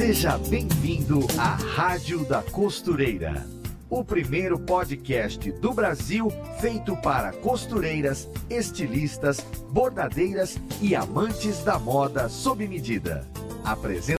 Seja bem-vindo à Rádio da Costureira, o primeiro podcast do Brasil feito para costureiras, estilistas, bordadeiras e amantes da moda sob medida. Apresenta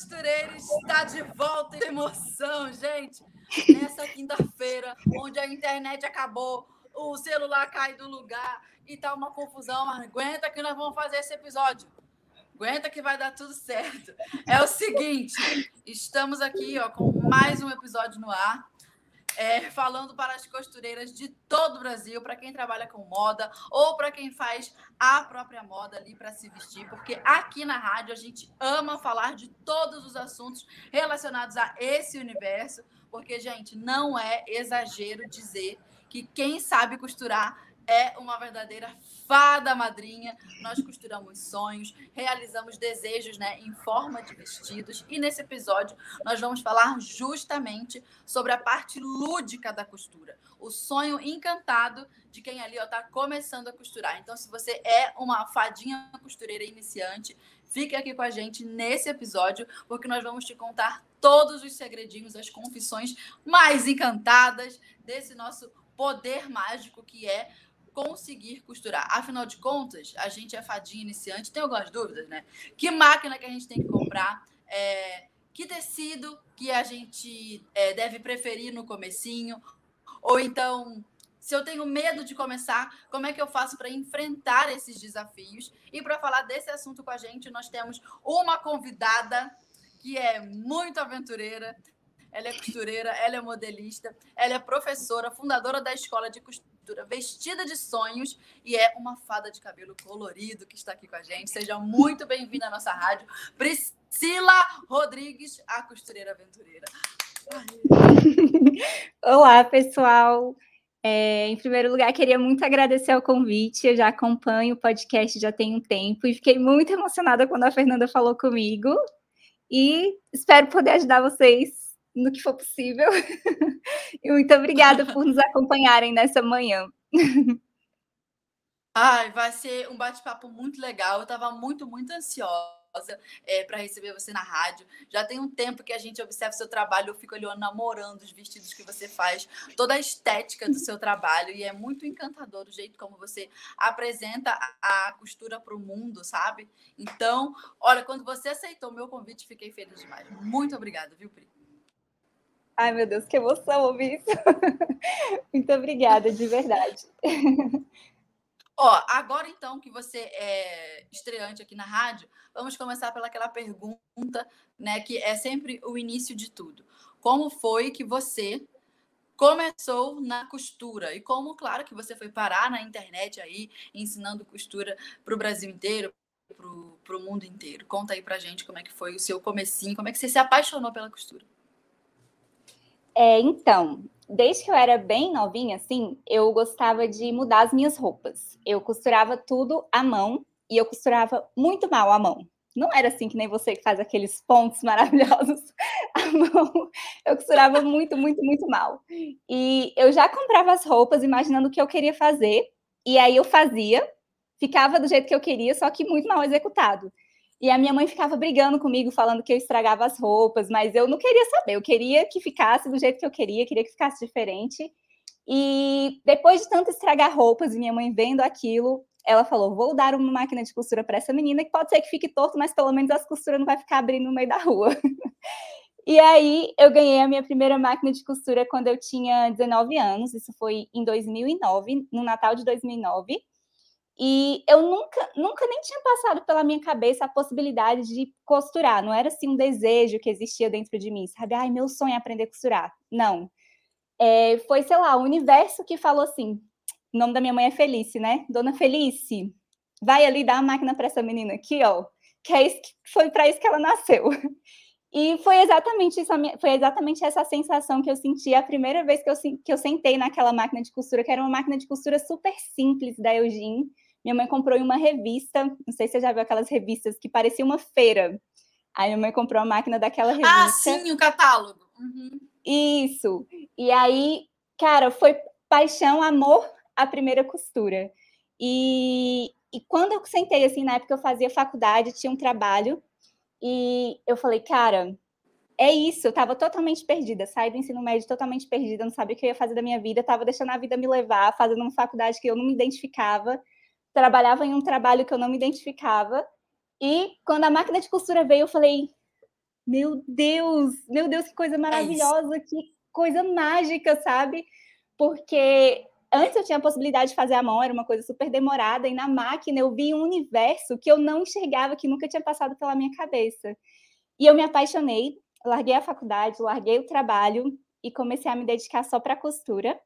Costureira está de volta em emoção, gente. Nessa quinta-feira, onde a internet acabou, o celular cai do lugar e tá uma confusão, mas aguenta que nós vamos fazer esse episódio. Aguenta que vai dar tudo certo. É o seguinte, estamos aqui ó, com mais um episódio no ar é, falando para as costureiras de todo o Brasil, para quem trabalha com moda ou para quem faz a própria moda ali para se vestir, porque aqui na rádio a gente ama falar de todos os assuntos relacionados a esse universo, porque, gente, não é exagero dizer que quem sabe costurar é uma verdadeira fada madrinha. Nós costuramos sonhos, realizamos desejos né, em forma de vestidos. E nesse episódio nós vamos falar justamente sobre a parte lúdica da costura. O sonho encantado de quem ali está começando a costurar. Então, se você é uma fadinha costureira iniciante, fique aqui com a gente nesse episódio, porque nós vamos te contar todos os segredinhos, as confissões mais encantadas desse nosso poder mágico que é conseguir costurar. Afinal de contas, a gente é fadinha iniciante, tem algumas dúvidas, né? Que máquina que a gente tem que comprar? É, que tecido que a gente é, deve preferir no comecinho? Ou então, se eu tenho medo de começar, como é que eu faço para enfrentar esses desafios? E para falar desse assunto com a gente, nós temos uma convidada que é muito aventureira. Ela é costureira, ela é modelista, ela é professora, fundadora da escola de costura vestida de sonhos e é uma fada de cabelo colorido que está aqui com a gente. Seja muito bem-vinda à nossa rádio, Priscila Rodrigues, a costureira aventureira. Olá, pessoal. É, em primeiro lugar, queria muito agradecer o convite. Eu já acompanho o podcast já tem um tempo e fiquei muito emocionada quando a Fernanda falou comigo. E espero poder ajudar vocês no que for possível. e muito obrigada por nos acompanharem nessa manhã. Ai, vai ser um bate-papo muito legal. Eu estava muito, muito ansiosa é, para receber você na rádio. Já tem um tempo que a gente observa o seu trabalho, eu fico ali namorando os vestidos que você faz, toda a estética do seu trabalho, e é muito encantador o jeito como você apresenta a costura para o mundo, sabe? Então, olha, quando você aceitou o meu convite, fiquei feliz demais. Muito obrigada, viu, Pri? Ai, meu Deus, que emoção ouvir isso. Muito obrigada, de verdade. Ó, agora então que você é estreante aqui na rádio, vamos começar pelaquela pergunta, né, que é sempre o início de tudo. Como foi que você começou na costura e como, claro, que você foi parar na internet aí, ensinando costura para o Brasil inteiro, para o mundo inteiro. Conta aí para gente como é que foi o seu comecinho, como é que você se apaixonou pela costura. É, então, desde que eu era bem novinha, assim, eu gostava de mudar as minhas roupas. Eu costurava tudo à mão e eu costurava muito mal à mão. Não era assim que nem você que faz aqueles pontos maravilhosos à mão. Eu costurava muito, muito, muito mal. E eu já comprava as roupas imaginando o que eu queria fazer. E aí eu fazia, ficava do jeito que eu queria, só que muito mal executado. E a minha mãe ficava brigando comigo, falando que eu estragava as roupas, mas eu não queria saber, eu queria que ficasse do jeito que eu queria, queria que ficasse diferente. E depois de tanto estragar roupas e minha mãe vendo aquilo, ela falou: Vou dar uma máquina de costura para essa menina, que pode ser que fique torto, mas pelo menos as costuras não vai ficar abrindo no meio da rua. e aí eu ganhei a minha primeira máquina de costura quando eu tinha 19 anos, isso foi em 2009, no Natal de 2009. E eu nunca, nunca nem tinha passado pela minha cabeça a possibilidade de costurar. Não era assim um desejo que existia dentro de mim, sabe? Ai, meu sonho é aprender a costurar. Não. É, foi, sei lá, o universo que falou assim. O nome da minha mãe é Felice, né? Dona Felice, vai ali dar a máquina para essa menina aqui, ó. Que é isso, foi para isso que ela nasceu. E foi exatamente isso, foi exatamente essa sensação que eu senti a primeira vez que eu, que eu sentei naquela máquina de costura, que era uma máquina de costura super simples da Eugene. Minha mãe comprou em uma revista, não sei se você já viu aquelas revistas que parecia uma feira. Aí minha mãe comprou a máquina daquela ah, revista. Ah, sim, o catálogo. Uhum. Isso. E aí, cara, foi paixão, amor à primeira costura. E, e quando eu sentei, assim, na época eu fazia faculdade, tinha um trabalho, e eu falei, cara, é isso, eu estava totalmente perdida, saí do ensino médio totalmente perdida, não sabia o que eu ia fazer da minha vida, estava deixando a vida me levar, fazendo uma faculdade que eu não me identificava, trabalhava em um trabalho que eu não me identificava, e quando a máquina de costura veio, eu falei, meu Deus, meu Deus, que coisa é maravilhosa, é que coisa mágica, sabe? Porque antes eu tinha a possibilidade de fazer à mão, era uma coisa super demorada, e na máquina eu vi um universo que eu não enxergava, que nunca tinha passado pela minha cabeça. E eu me apaixonei, larguei a faculdade, larguei o trabalho e comecei a me dedicar só para costura.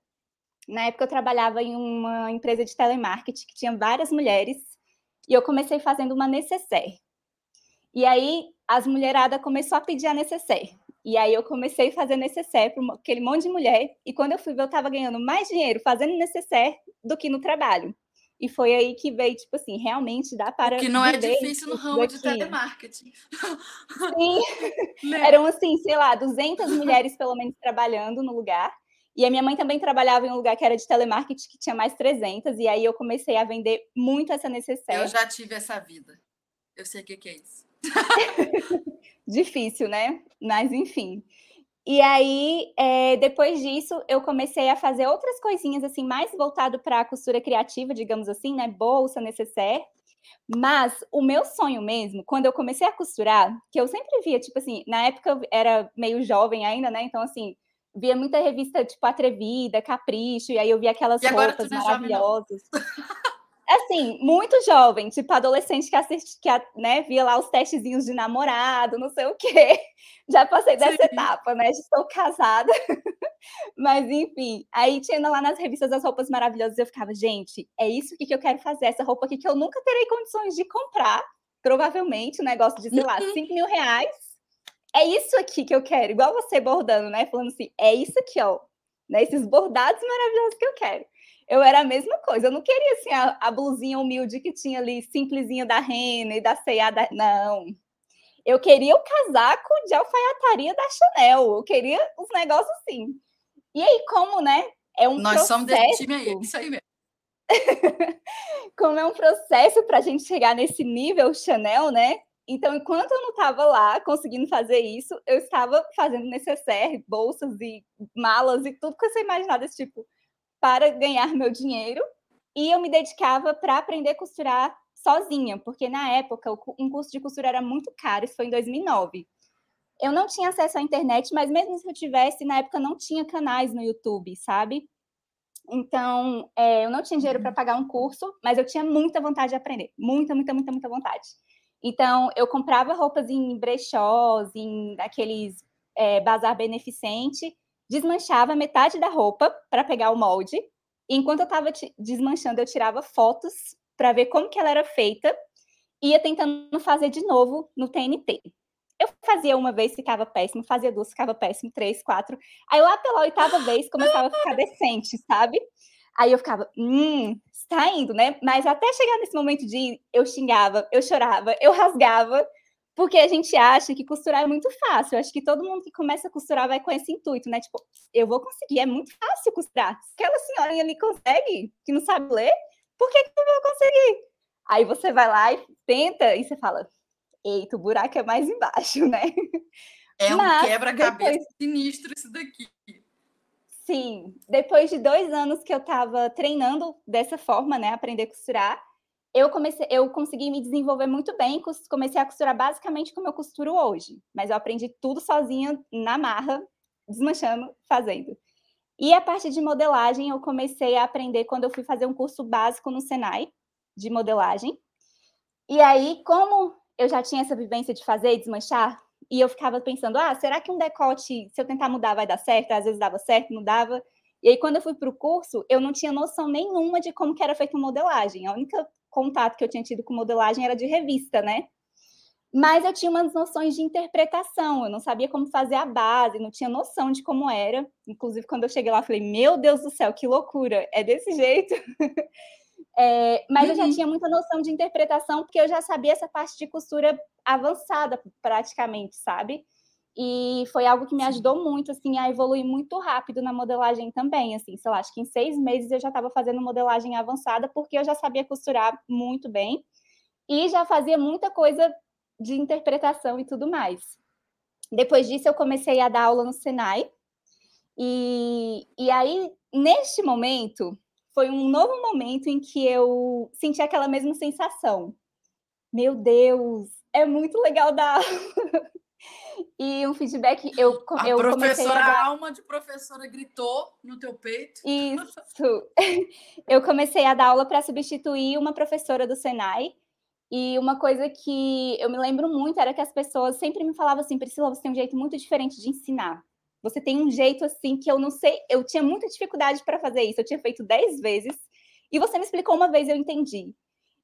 Na época eu trabalhava em uma empresa de telemarketing que tinha várias mulheres, e eu comecei fazendo uma necessaire. E aí as mulheradas começou a pedir a necessaire. E aí eu comecei a fazer necessaire para aquele monte de mulher. E quando eu fui ver, eu estava ganhando mais dinheiro fazendo necessaire do que no trabalho. E foi aí que veio, tipo assim, realmente dá para. Que não é difícil no ramo de telemarketing. Sim. Né? Eram, assim, sei lá, 200 mulheres pelo menos trabalhando no lugar. E a minha mãe também trabalhava em um lugar que era de telemarketing, que tinha mais 300. E aí eu comecei a vender muito essa necessaire. Eu já tive essa vida. Eu sei o que, que é isso. Difícil, né? Mas enfim. E aí, é, depois disso, eu comecei a fazer outras coisinhas, assim, mais voltado para a costura criativa, digamos assim, né? Bolsa, necessaire. Mas o meu sonho mesmo, quando eu comecei a costurar, que eu sempre via, tipo assim, na época eu era meio jovem ainda, né? Então, assim, via muita revista, tipo, Atrevida, Capricho, e aí eu via aquelas e roupas maravilhosas. assim, muito jovem, tipo adolescente que assiste, que né, via lá os testezinhos de namorado, não sei o quê. Já passei dessa Sim. etapa, né? Estou casada. Mas enfim, aí tinha lá nas revistas as roupas maravilhosas, eu ficava, gente, é isso que eu quero fazer, essa roupa aqui que eu nunca terei condições de comprar, provavelmente, um negócio de, sei lá, 5 uhum. mil reais. É isso aqui que eu quero, igual você bordando, né? Falando assim, é isso aqui, ó. Né? Esses bordados maravilhosos que eu quero eu era a mesma coisa. Eu não queria assim a, a blusinha humilde que tinha ali, simplesinha da Rena e da C&A. Da... Não. Eu queria o casaco de alfaiataria da Chanel. Eu queria os negócios assim. E aí, como, né? É um Nós processo... somos desse time aí, isso aí mesmo. como é um processo para a gente chegar nesse nível Chanel, né? Então, enquanto eu não estava lá conseguindo fazer isso, eu estava fazendo necessaire, bolsas e malas e tudo que você imaginar desse tipo para ganhar meu dinheiro e eu me dedicava para aprender a costurar sozinha, porque na época um curso de costura era muito caro, isso foi em 2009. Eu não tinha acesso à internet, mas mesmo se eu tivesse, na época não tinha canais no YouTube, sabe? Então, é, eu não tinha dinheiro para uhum. pagar um curso, mas eu tinha muita vontade de aprender, muita, muita, muita, muita vontade. Então, eu comprava roupas em brechós, em aqueles é, bazar beneficente, desmanchava metade da roupa para pegar o molde. E enquanto eu estava desmanchando, eu tirava fotos para ver como que ela era feita e ia tentando fazer de novo no TNT. Eu fazia uma vez, ficava péssimo, fazia duas, ficava péssimo, três, quatro. Aí lá pela oitava vez começava a ficar decente, sabe? Aí eu ficava, hum, está indo, né? Mas até chegar nesse momento de ir, eu xingava, eu chorava, eu rasgava, porque a gente acha que costurar é muito fácil. Eu acho que todo mundo que começa a costurar vai com esse intuito, né? Tipo, eu vou conseguir, é muito fácil costurar. Aquela senhorinha ali consegue, que não sabe ler, por que, que eu vou conseguir? Aí você vai lá e tenta, e você fala, eita, o buraco é mais embaixo, né? É um quebra-cabeça depois... sinistro isso daqui. Sim, depois de dois anos que eu estava treinando dessa forma, né, aprender a costurar, eu comecei, eu consegui me desenvolver muito bem, comecei a costurar basicamente como eu costuro hoje, mas eu aprendi tudo sozinha na marra, desmanchando, fazendo. E a parte de modelagem eu comecei a aprender quando eu fui fazer um curso básico no Senai, de modelagem. E aí, como eu já tinha essa vivência de fazer e desmanchar, e eu ficava pensando, ah, será que um decote, se eu tentar mudar, vai dar certo? Às vezes dava certo, não dava. E aí, quando eu fui para o curso, eu não tinha noção nenhuma de como que era feita modelagem. A única contato que eu tinha tido com modelagem era de revista, né? Mas eu tinha umas noções de interpretação, eu não sabia como fazer a base, não tinha noção de como era. Inclusive, quando eu cheguei lá, eu falei: Meu Deus do céu, que loucura! É desse jeito. é, mas uhum. eu já uhum. tinha muita noção de interpretação, porque eu já sabia essa parte de costura avançada, praticamente, sabe? E foi algo que me ajudou muito, assim, a evoluir muito rápido na modelagem também, assim, sei lá, acho que em seis meses eu já estava fazendo modelagem avançada, porque eu já sabia costurar muito bem e já fazia muita coisa de interpretação e tudo mais. Depois disso, eu comecei a dar aula no Senai. E, e aí, neste momento, foi um novo momento em que eu senti aquela mesma sensação. Meu Deus, é muito legal dar aula. E um feedback, eu, a eu professora, a, dar... a alma de professora gritou no teu peito. Isso. Eu comecei a dar aula para substituir uma professora do Senai, e uma coisa que eu me lembro muito era que as pessoas sempre me falavam assim: Priscila, você tem um jeito muito diferente de ensinar. Você tem um jeito assim que eu não sei. Eu tinha muita dificuldade para fazer isso. Eu tinha feito dez vezes e você me explicou uma vez, eu entendi.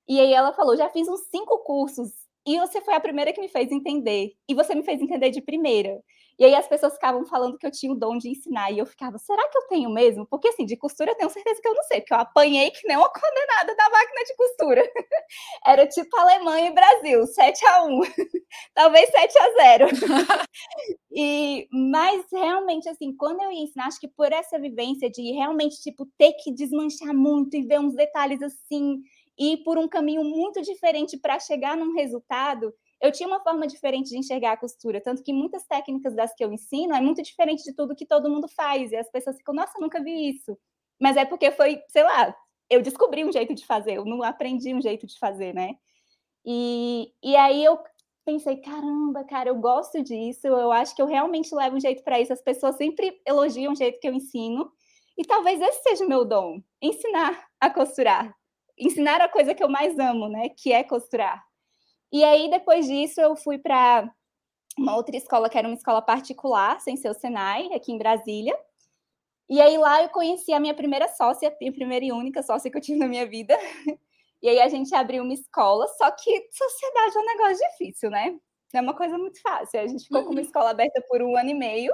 E aí ela falou: já fiz uns cinco cursos e você foi a primeira que me fez entender. E você me fez entender de primeira. E aí as pessoas ficavam falando que eu tinha o dom de ensinar. E eu ficava, será que eu tenho mesmo? Porque assim, de costura eu tenho certeza que eu não sei, porque eu apanhei que nem uma condenada da máquina de costura. Era tipo Alemanha e Brasil, 7 a 1 talvez 7 a 0 e, Mas realmente, assim, quando eu ia ensinar, acho que por essa vivência de realmente, tipo, ter que desmanchar muito e ver uns detalhes assim, e por um caminho muito diferente para chegar num resultado, eu tinha uma forma diferente de enxergar a costura, tanto que muitas técnicas das que eu ensino é muito diferente de tudo que todo mundo faz, e as pessoas ficam, nossa, nunca vi isso. Mas é porque foi, sei lá, eu descobri um jeito de fazer, eu não aprendi um jeito de fazer, né? E, e aí eu pensei, caramba, cara, eu gosto disso, eu acho que eu realmente levo um jeito para isso. As pessoas sempre elogiam o jeito que eu ensino, e talvez esse seja o meu dom, ensinar a costurar. Ensinar a coisa que eu mais amo, né? Que é costurar. E aí, depois disso, eu fui para uma outra escola, que era uma escola particular, sem ser o Senai, aqui em Brasília. E aí lá eu conheci a minha primeira sócia, a primeira e única sócia que eu tive na minha vida. E aí a gente abriu uma escola, só que sociedade é um negócio difícil, né? Não é uma coisa muito fácil. A gente ficou com uma uhum. escola aberta por um ano e meio.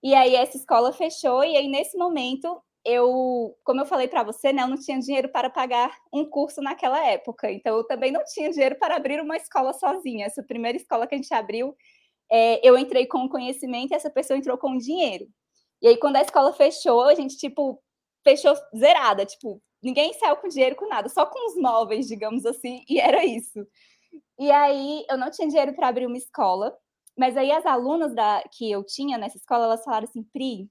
E aí essa escola fechou, e aí nesse momento eu, como eu falei para você, né, eu não tinha dinheiro para pagar um curso naquela época, então eu também não tinha dinheiro para abrir uma escola sozinha. Essa primeira escola que a gente abriu, é, eu entrei com o conhecimento e essa pessoa entrou com o dinheiro. E aí, quando a escola fechou, a gente, tipo, fechou zerada, tipo, ninguém saiu com dinheiro com nada, só com os móveis, digamos assim, e era isso. E aí, eu não tinha dinheiro para abrir uma escola, mas aí as alunas da, que eu tinha nessa escola, elas falaram assim, Pri,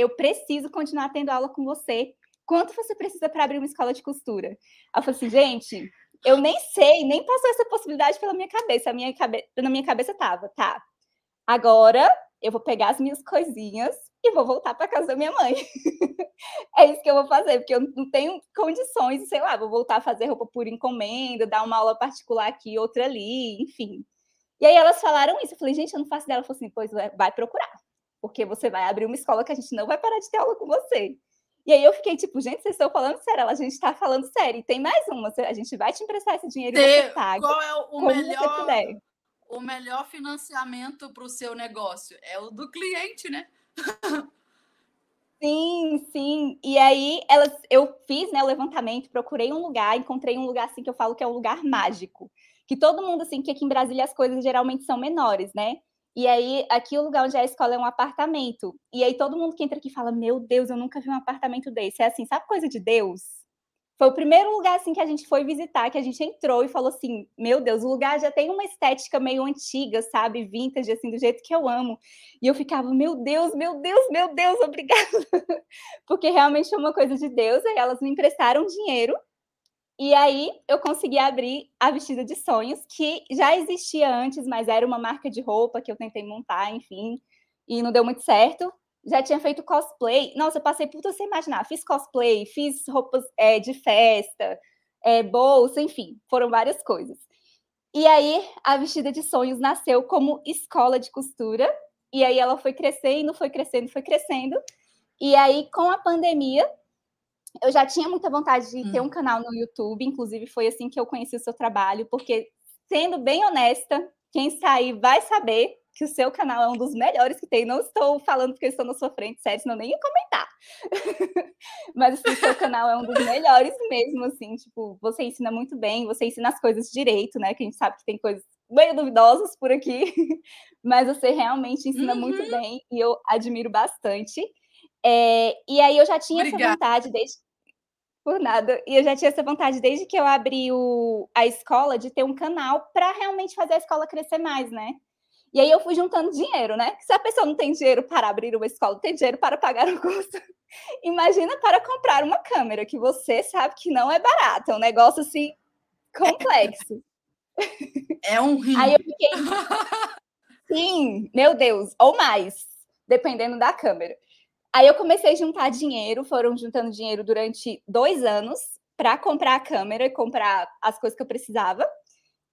eu preciso continuar tendo aula com você. Quanto você precisa para abrir uma escola de costura? eu falei assim, gente, eu nem sei, nem passou essa possibilidade pela minha cabeça. A minha cabe... Na minha cabeça tava, tá. Agora eu vou pegar as minhas coisinhas e vou voltar para casa da minha mãe. é isso que eu vou fazer, porque eu não tenho condições, sei lá, vou voltar a fazer roupa por encomenda, dar uma aula particular aqui, outra ali, enfim. E aí elas falaram isso. Eu falei, gente, eu não faço dela. Ela falou assim, pois vai procurar porque você vai abrir uma escola que a gente não vai parar de ter aula com você. E aí eu fiquei tipo, gente, vocês estão falando sério, a gente está falando sério. E tem mais uma, a gente vai te emprestar esse dinheiro e você paga. Qual é o melhor, o melhor financiamento para o seu negócio? É o do cliente, né? Sim, sim. E aí elas, eu fiz né, o levantamento, procurei um lugar, encontrei um lugar assim que eu falo que é um lugar mágico. Que todo mundo, assim, que aqui em Brasília as coisas geralmente são menores, né? E aí, aqui o lugar onde é a escola é um apartamento. E aí, todo mundo que entra aqui fala: Meu Deus, eu nunca vi um apartamento desse. É assim, sabe coisa de Deus? Foi o primeiro lugar assim que a gente foi visitar, que a gente entrou e falou assim: Meu Deus, o lugar já tem uma estética meio antiga, sabe? Vintage, assim, do jeito que eu amo. E eu ficava: Meu Deus, meu Deus, meu Deus, obrigada. Porque realmente foi uma coisa de Deus. Aí elas me emprestaram dinheiro e aí eu consegui abrir a Vestida de Sonhos, que já existia antes, mas era uma marca de roupa que eu tentei montar, enfim, e não deu muito certo. Já tinha feito cosplay. Nossa, eu passei por você imaginar. Fiz cosplay, fiz roupas é, de festa, é, bolsa, enfim, foram várias coisas. E aí a Vestida de Sonhos nasceu como escola de costura, e aí ela foi crescendo, foi crescendo, foi crescendo. E aí, com a pandemia, eu já tinha muita vontade de ter hum. um canal no YouTube, inclusive foi assim que eu conheci o seu trabalho, porque, sendo bem honesta, quem sair vai saber que o seu canal é um dos melhores que tem. Não estou falando porque eu estou na sua frente, sério, senão nem ia comentar. Mas assim, o seu canal é um dos melhores mesmo, assim, tipo, você ensina muito bem, você ensina as coisas direito, né? Que a gente sabe que tem coisas meio duvidosas por aqui, mas você realmente ensina uhum. muito bem e eu admiro bastante. É, e aí eu já tinha Obrigada. essa vontade desde por nada. E eu já tinha essa vontade desde que eu abri o, a escola de ter um canal para realmente fazer a escola crescer mais, né? E aí eu fui juntando dinheiro, né? Se a pessoa não tem dinheiro para abrir uma escola, tem dinheiro para pagar o curso. Imagina para comprar uma câmera, que você sabe que não é barato, é um negócio assim complexo. É um rio. Aí eu fiquei. Sim, meu Deus, ou mais, dependendo da câmera. Aí eu comecei a juntar dinheiro, foram juntando dinheiro durante dois anos para comprar a câmera e comprar as coisas que eu precisava.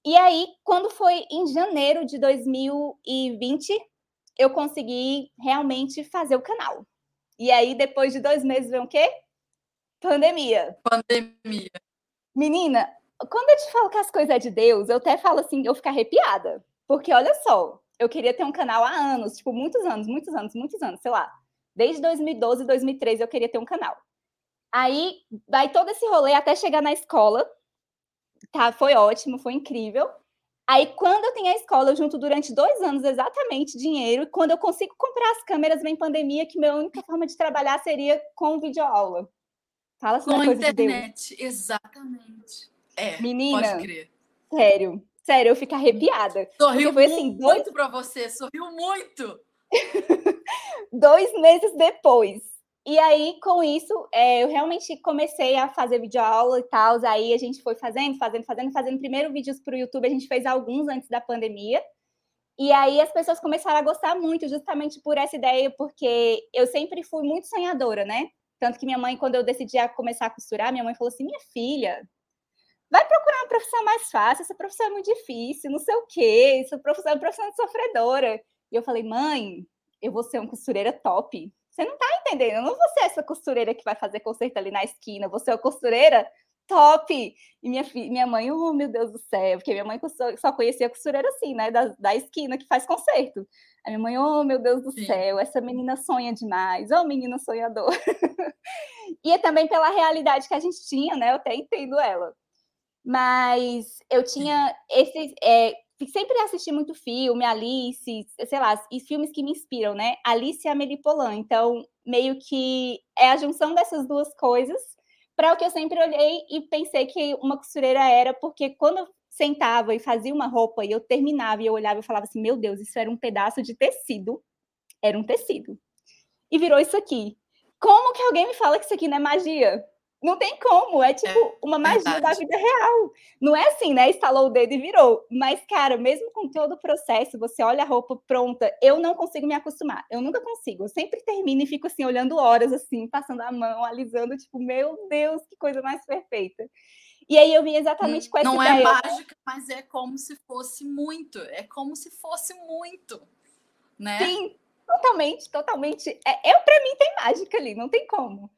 E aí, quando foi em janeiro de 2020, eu consegui realmente fazer o canal. E aí, depois de dois meses, vem o quê? Pandemia. Pandemia. Menina, quando eu te falo que as coisas é de Deus, eu até falo assim, eu fico arrepiada. Porque olha só, eu queria ter um canal há anos, tipo, muitos anos, muitos anos, muitos anos, sei lá. Desde 2012, 2013 eu queria ter um canal. Aí, vai todo esse rolê até chegar na escola. Tá, foi ótimo, foi incrível. Aí, quando eu tenho a escola, eu junto durante dois anos exatamente dinheiro. E quando eu consigo comprar as câmeras, vem pandemia, que minha única forma de trabalhar seria com videoaula. Fala com a internet, de exatamente. É, Menina, pode crer. Sério, sério, eu fico arrepiada. Sorriu foi, assim, muito dois... para você, sorriu muito. Dois meses depois. E aí, com isso, é, eu realmente comecei a fazer videoaula e tal. Aí a gente foi fazendo, fazendo, fazendo, fazendo primeiro vídeos para o YouTube. A gente fez alguns antes da pandemia. E aí as pessoas começaram a gostar muito, justamente por essa ideia, porque eu sempre fui muito sonhadora, né? Tanto que minha mãe, quando eu decidi começar a costurar, minha mãe falou assim: minha filha, vai procurar uma profissão mais fácil, essa profissão é muito difícil, não sei o quê, essa profissão é uma profissão de sofredora. E eu falei, mãe, eu vou ser uma costureira top. Você não tá entendendo, eu não vou ser essa costureira que vai fazer conserto ali na esquina, você é uma costureira top. E minha, filha, minha mãe, oh meu Deus do céu, porque minha mãe só conhecia costureira assim, né, da, da esquina que faz conserto. A minha mãe, oh meu Deus do Sim. céu, essa menina sonha demais, oh menina sonhadora. e é também pela realidade que a gente tinha, né, eu até entendo ela. Mas eu tinha esses. É, sempre assisti muito filme, Alice, sei lá, e filmes que me inspiram, né? Alice e Amélie Poulain. Então, meio que é a junção dessas duas coisas para o que eu sempre olhei e pensei que uma costureira era, porque quando eu sentava e fazia uma roupa e eu terminava e eu olhava e falava assim: meu Deus, isso era um pedaço de tecido. Era um tecido. E virou isso aqui. Como que alguém me fala que isso aqui não é magia? Não tem como, é tipo é, uma magia verdade. da vida real. Não é assim, né? Estalou o dedo e virou. Mas, cara, mesmo com todo o processo, você olha a roupa pronta, eu não consigo me acostumar. Eu nunca consigo. Eu sempre termino e fico assim, olhando horas, assim, passando a mão, alisando, tipo, meu Deus, que coisa mais perfeita. E aí eu vim exatamente com essa é. Não é mágica, mas é como se fosse muito. É como se fosse muito, né? Sim, totalmente, totalmente. É, eu para mim tem mágica ali, não tem como.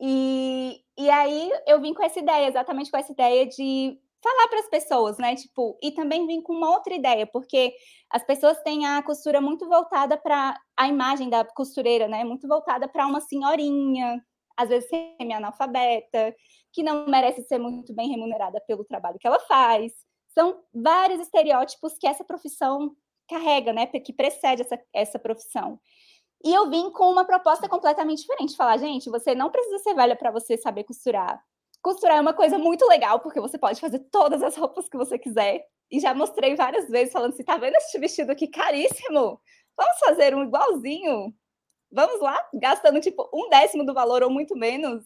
E, e aí eu vim com essa ideia, exatamente com essa ideia de falar para as pessoas, né? Tipo, e também vim com uma outra ideia, porque as pessoas têm a costura muito voltada para a imagem da costureira, né? Muito voltada para uma senhorinha, às vezes semi-analfabeta, que não merece ser muito bem remunerada pelo trabalho que ela faz. São vários estereótipos que essa profissão carrega, né? Que precede essa, essa profissão. E eu vim com uma proposta completamente diferente. Falar, gente, você não precisa ser velha para você saber costurar. Costurar é uma coisa muito legal, porque você pode fazer todas as roupas que você quiser. E já mostrei várias vezes, falando assim: tá vendo este vestido aqui caríssimo? Vamos fazer um igualzinho? Vamos lá? Gastando tipo um décimo do valor ou muito menos.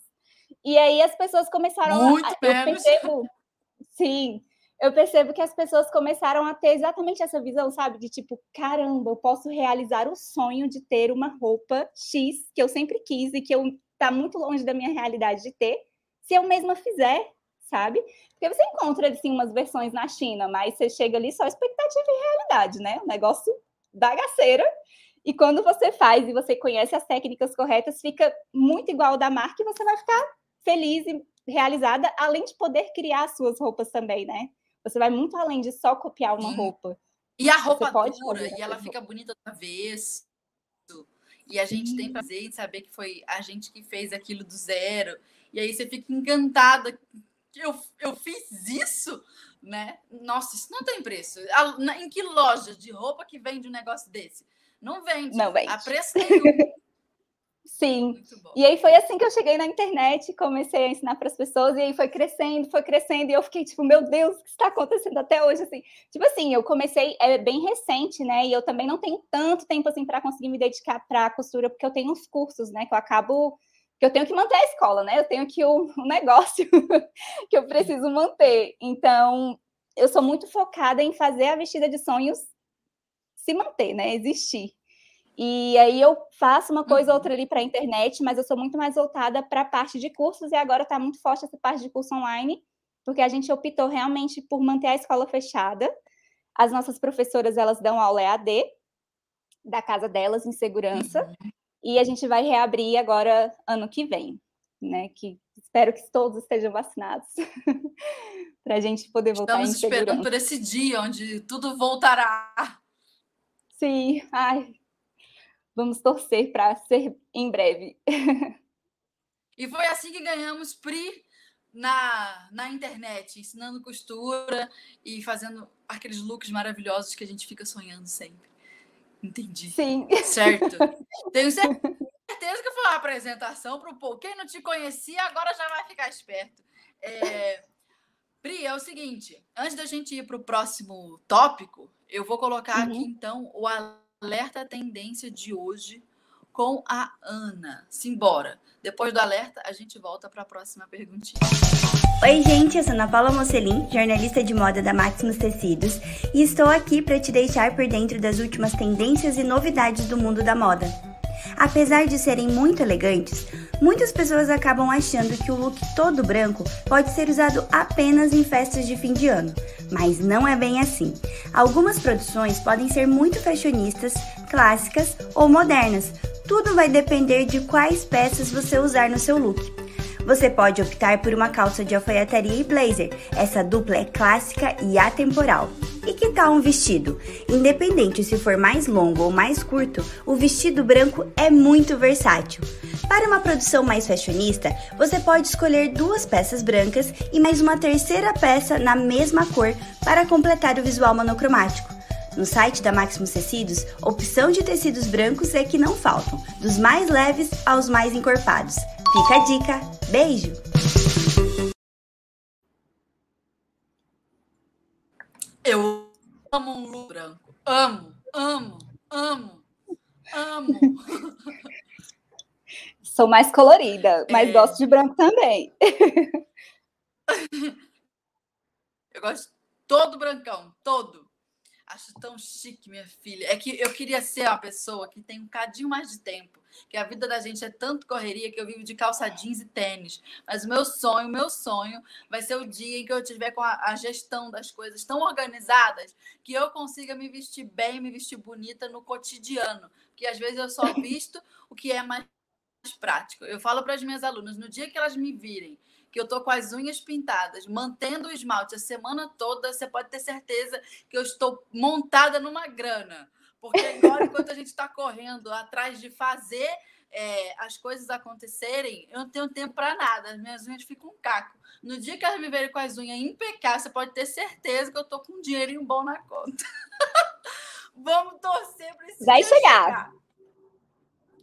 E aí as pessoas começaram muito a. Menos. Eu percebo, sim, eu percebo que as pessoas começaram a ter exatamente essa visão, sabe? De tipo, caramba, eu posso realizar o sonho de ter uma roupa X que eu sempre quis e que eu tá muito longe da minha realidade de ter, se eu mesma fizer, sabe? Porque você encontra, assim, umas versões na China, mas você chega ali só expectativa e realidade, né? O negócio bagaceira. E quando você faz e você conhece as técnicas corretas, fica muito igual da marca e você vai ficar feliz e realizada, além de poder criar suas roupas também, né? Você vai muito além de só copiar uma Sim. roupa. E a roupa dura, e ela fica bonita da vez. E a gente Sim. tem prazer em saber que foi a gente que fez aquilo do zero. E aí você fica encantada. Eu, eu fiz isso, né? Nossa, isso não tem preço. Em que loja de roupa que vende um negócio desse? Não vende. Não vende. A preço nenhum. Sim. E aí foi assim que eu cheguei na internet, comecei a ensinar para as pessoas, e aí foi crescendo, foi crescendo, e eu fiquei tipo, meu Deus, o que está acontecendo até hoje? Assim, tipo assim, eu comecei, é bem recente, né? E eu também não tenho tanto tempo assim para conseguir me dedicar para a costura, porque eu tenho uns cursos, né? Que eu acabo que eu tenho que manter a escola, né? Eu tenho que o um, um negócio que eu preciso manter. Então, eu sou muito focada em fazer a vestida de sonhos se manter, né? Existir. E aí eu faço uma coisa ou outra ali para a internet, mas eu sou muito mais voltada para a parte de cursos e agora está muito forte essa parte de curso online, porque a gente optou realmente por manter a escola fechada. As nossas professoras, elas dão aula EAD da casa delas em segurança, uhum. e a gente vai reabrir agora ano que vem, né? Que espero que todos estejam vacinados para a gente poder voltar Estamos em segurança. esperando por esse dia onde tudo voltará. Sim, ai, Vamos torcer para ser em breve. E foi assim que ganhamos Pri na, na internet, ensinando costura e fazendo aqueles looks maravilhosos que a gente fica sonhando sempre. Entendi. Sim. Certo. Tenho certeza que foi uma apresentação para o povo. Quem não te conhecia, agora já vai ficar esperto. É... Pri, é o seguinte: antes da gente ir para o próximo tópico, eu vou colocar uhum. aqui então o alerta tendência de hoje com a Ana. Simbora. Depois do alerta, a gente volta para a próxima perguntinha. Oi, gente, eu sou Ana Paula Mocelin, jornalista de moda da Maximus Tecidos, e estou aqui para te deixar por dentro das últimas tendências e novidades do mundo da moda. Apesar de serem muito elegantes, muitas pessoas acabam achando que o look todo branco pode ser usado apenas em festas de fim de ano, mas não é bem assim. Algumas produções podem ser muito fashionistas, clássicas ou modernas. Tudo vai depender de quais peças você usar no seu look. Você pode optar por uma calça de alfaiataria e blazer. Essa dupla é clássica e atemporal. E que tal um vestido? Independente se for mais longo ou mais curto, o vestido branco é muito versátil. Para uma produção mais fashionista, você pode escolher duas peças brancas e mais uma terceira peça na mesma cor para completar o visual monocromático. No site da Maximus Tecidos, opção de tecidos brancos é que não faltam, dos mais leves aos mais encorpados. Fica a dica. Beijo! Eu amo um look branco. Amo, amo, amo, amo. Sou mais colorida, mas é... gosto de branco também. Eu gosto todo brancão, todo. Acho tão chique, minha filha. É que eu queria ser uma pessoa que tem um cadinho mais de tempo. Que a vida da gente é tanto correria que eu vivo de calça jeans e tênis. Mas o meu sonho, o meu sonho vai ser o dia em que eu tiver com a, a gestão das coisas tão organizadas que eu consiga me vestir bem, me vestir bonita no cotidiano. Porque às vezes eu só visto o que é mais prático. Eu falo para as minhas alunas, no dia que elas me virem que eu tô com as unhas pintadas, mantendo o esmalte a semana toda, você pode ter certeza que eu estou montada numa grana. Porque agora, enquanto a gente está correndo atrás de fazer é, as coisas acontecerem, eu não tenho tempo para nada. As minhas unhas ficam um caco. No dia que elas me verem com as unhas impecáveis, você pode ter certeza que eu estou com um dinheirinho bom na conta. Vamos torcer para esse Vai chegar. chegar.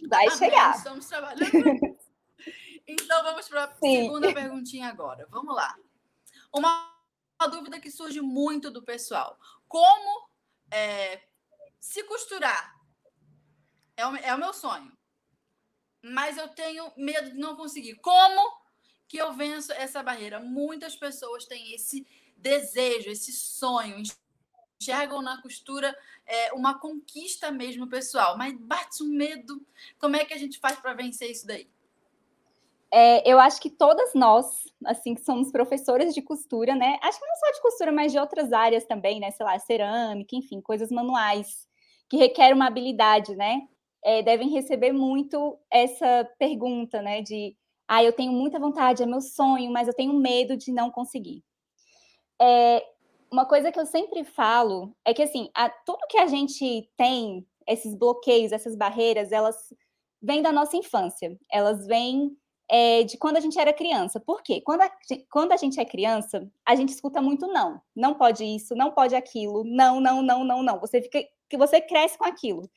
Vai chegar. Estamos trabalhando. Então vamos para a segunda perguntinha agora. Vamos lá. Uma, uma, dúvida que surge muito do pessoal: como é, se costurar? É o, é o meu sonho, mas eu tenho medo de não conseguir. Como que eu venço essa barreira? Muitas pessoas têm esse desejo, esse sonho, enxergam na costura é, uma conquista mesmo pessoal, mas bate um medo. Como é que a gente faz para vencer isso daí? É, eu acho que todas nós, assim, que somos professoras de costura, né? Acho que não só de costura, mas de outras áreas também, né? Sei lá, cerâmica, enfim, coisas manuais, que requerem uma habilidade, né? É, devem receber muito essa pergunta, né? De, ah, eu tenho muita vontade, é meu sonho, mas eu tenho medo de não conseguir. É, uma coisa que eu sempre falo é que, assim, a, tudo que a gente tem, esses bloqueios, essas barreiras, elas vêm da nossa infância, elas vêm é, de quando a gente era criança. Por quê? Quando a, quando a gente é criança, a gente escuta muito não. Não pode isso, não pode aquilo, não, não, não, não, não. Você fica que você cresce com aquilo.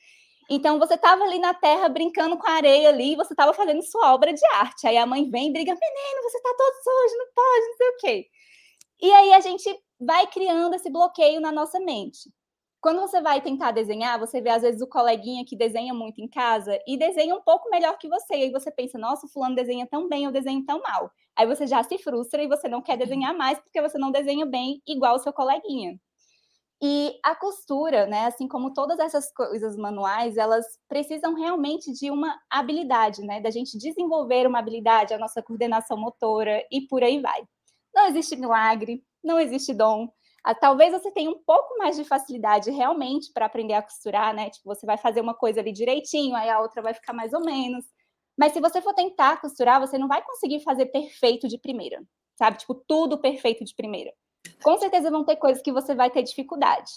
Então você estava ali na terra brincando com a areia ali, você estava fazendo sua obra de arte. Aí a mãe vem e briga, menino, você está todo sujo, não pode, não sei o quê. E aí a gente vai criando esse bloqueio na nossa mente. Quando você vai tentar desenhar, você vê às vezes o coleguinha que desenha muito em casa e desenha um pouco melhor que você. E aí você pensa, nossa, o fulano desenha tão bem, eu desenho tão mal. Aí você já se frustra e você não quer desenhar mais porque você não desenha bem igual o seu coleguinha. E a costura, né, assim como todas essas coisas manuais, elas precisam realmente de uma habilidade, né, da gente desenvolver uma habilidade, a nossa coordenação motora e por aí vai. Não existe milagre, não existe dom, talvez você tenha um pouco mais de facilidade realmente para aprender a costurar, né? Tipo, você vai fazer uma coisa ali direitinho, aí a outra vai ficar mais ou menos. Mas se você for tentar costurar, você não vai conseguir fazer perfeito de primeira, sabe? Tipo, tudo perfeito de primeira. Com certeza vão ter coisas que você vai ter dificuldade.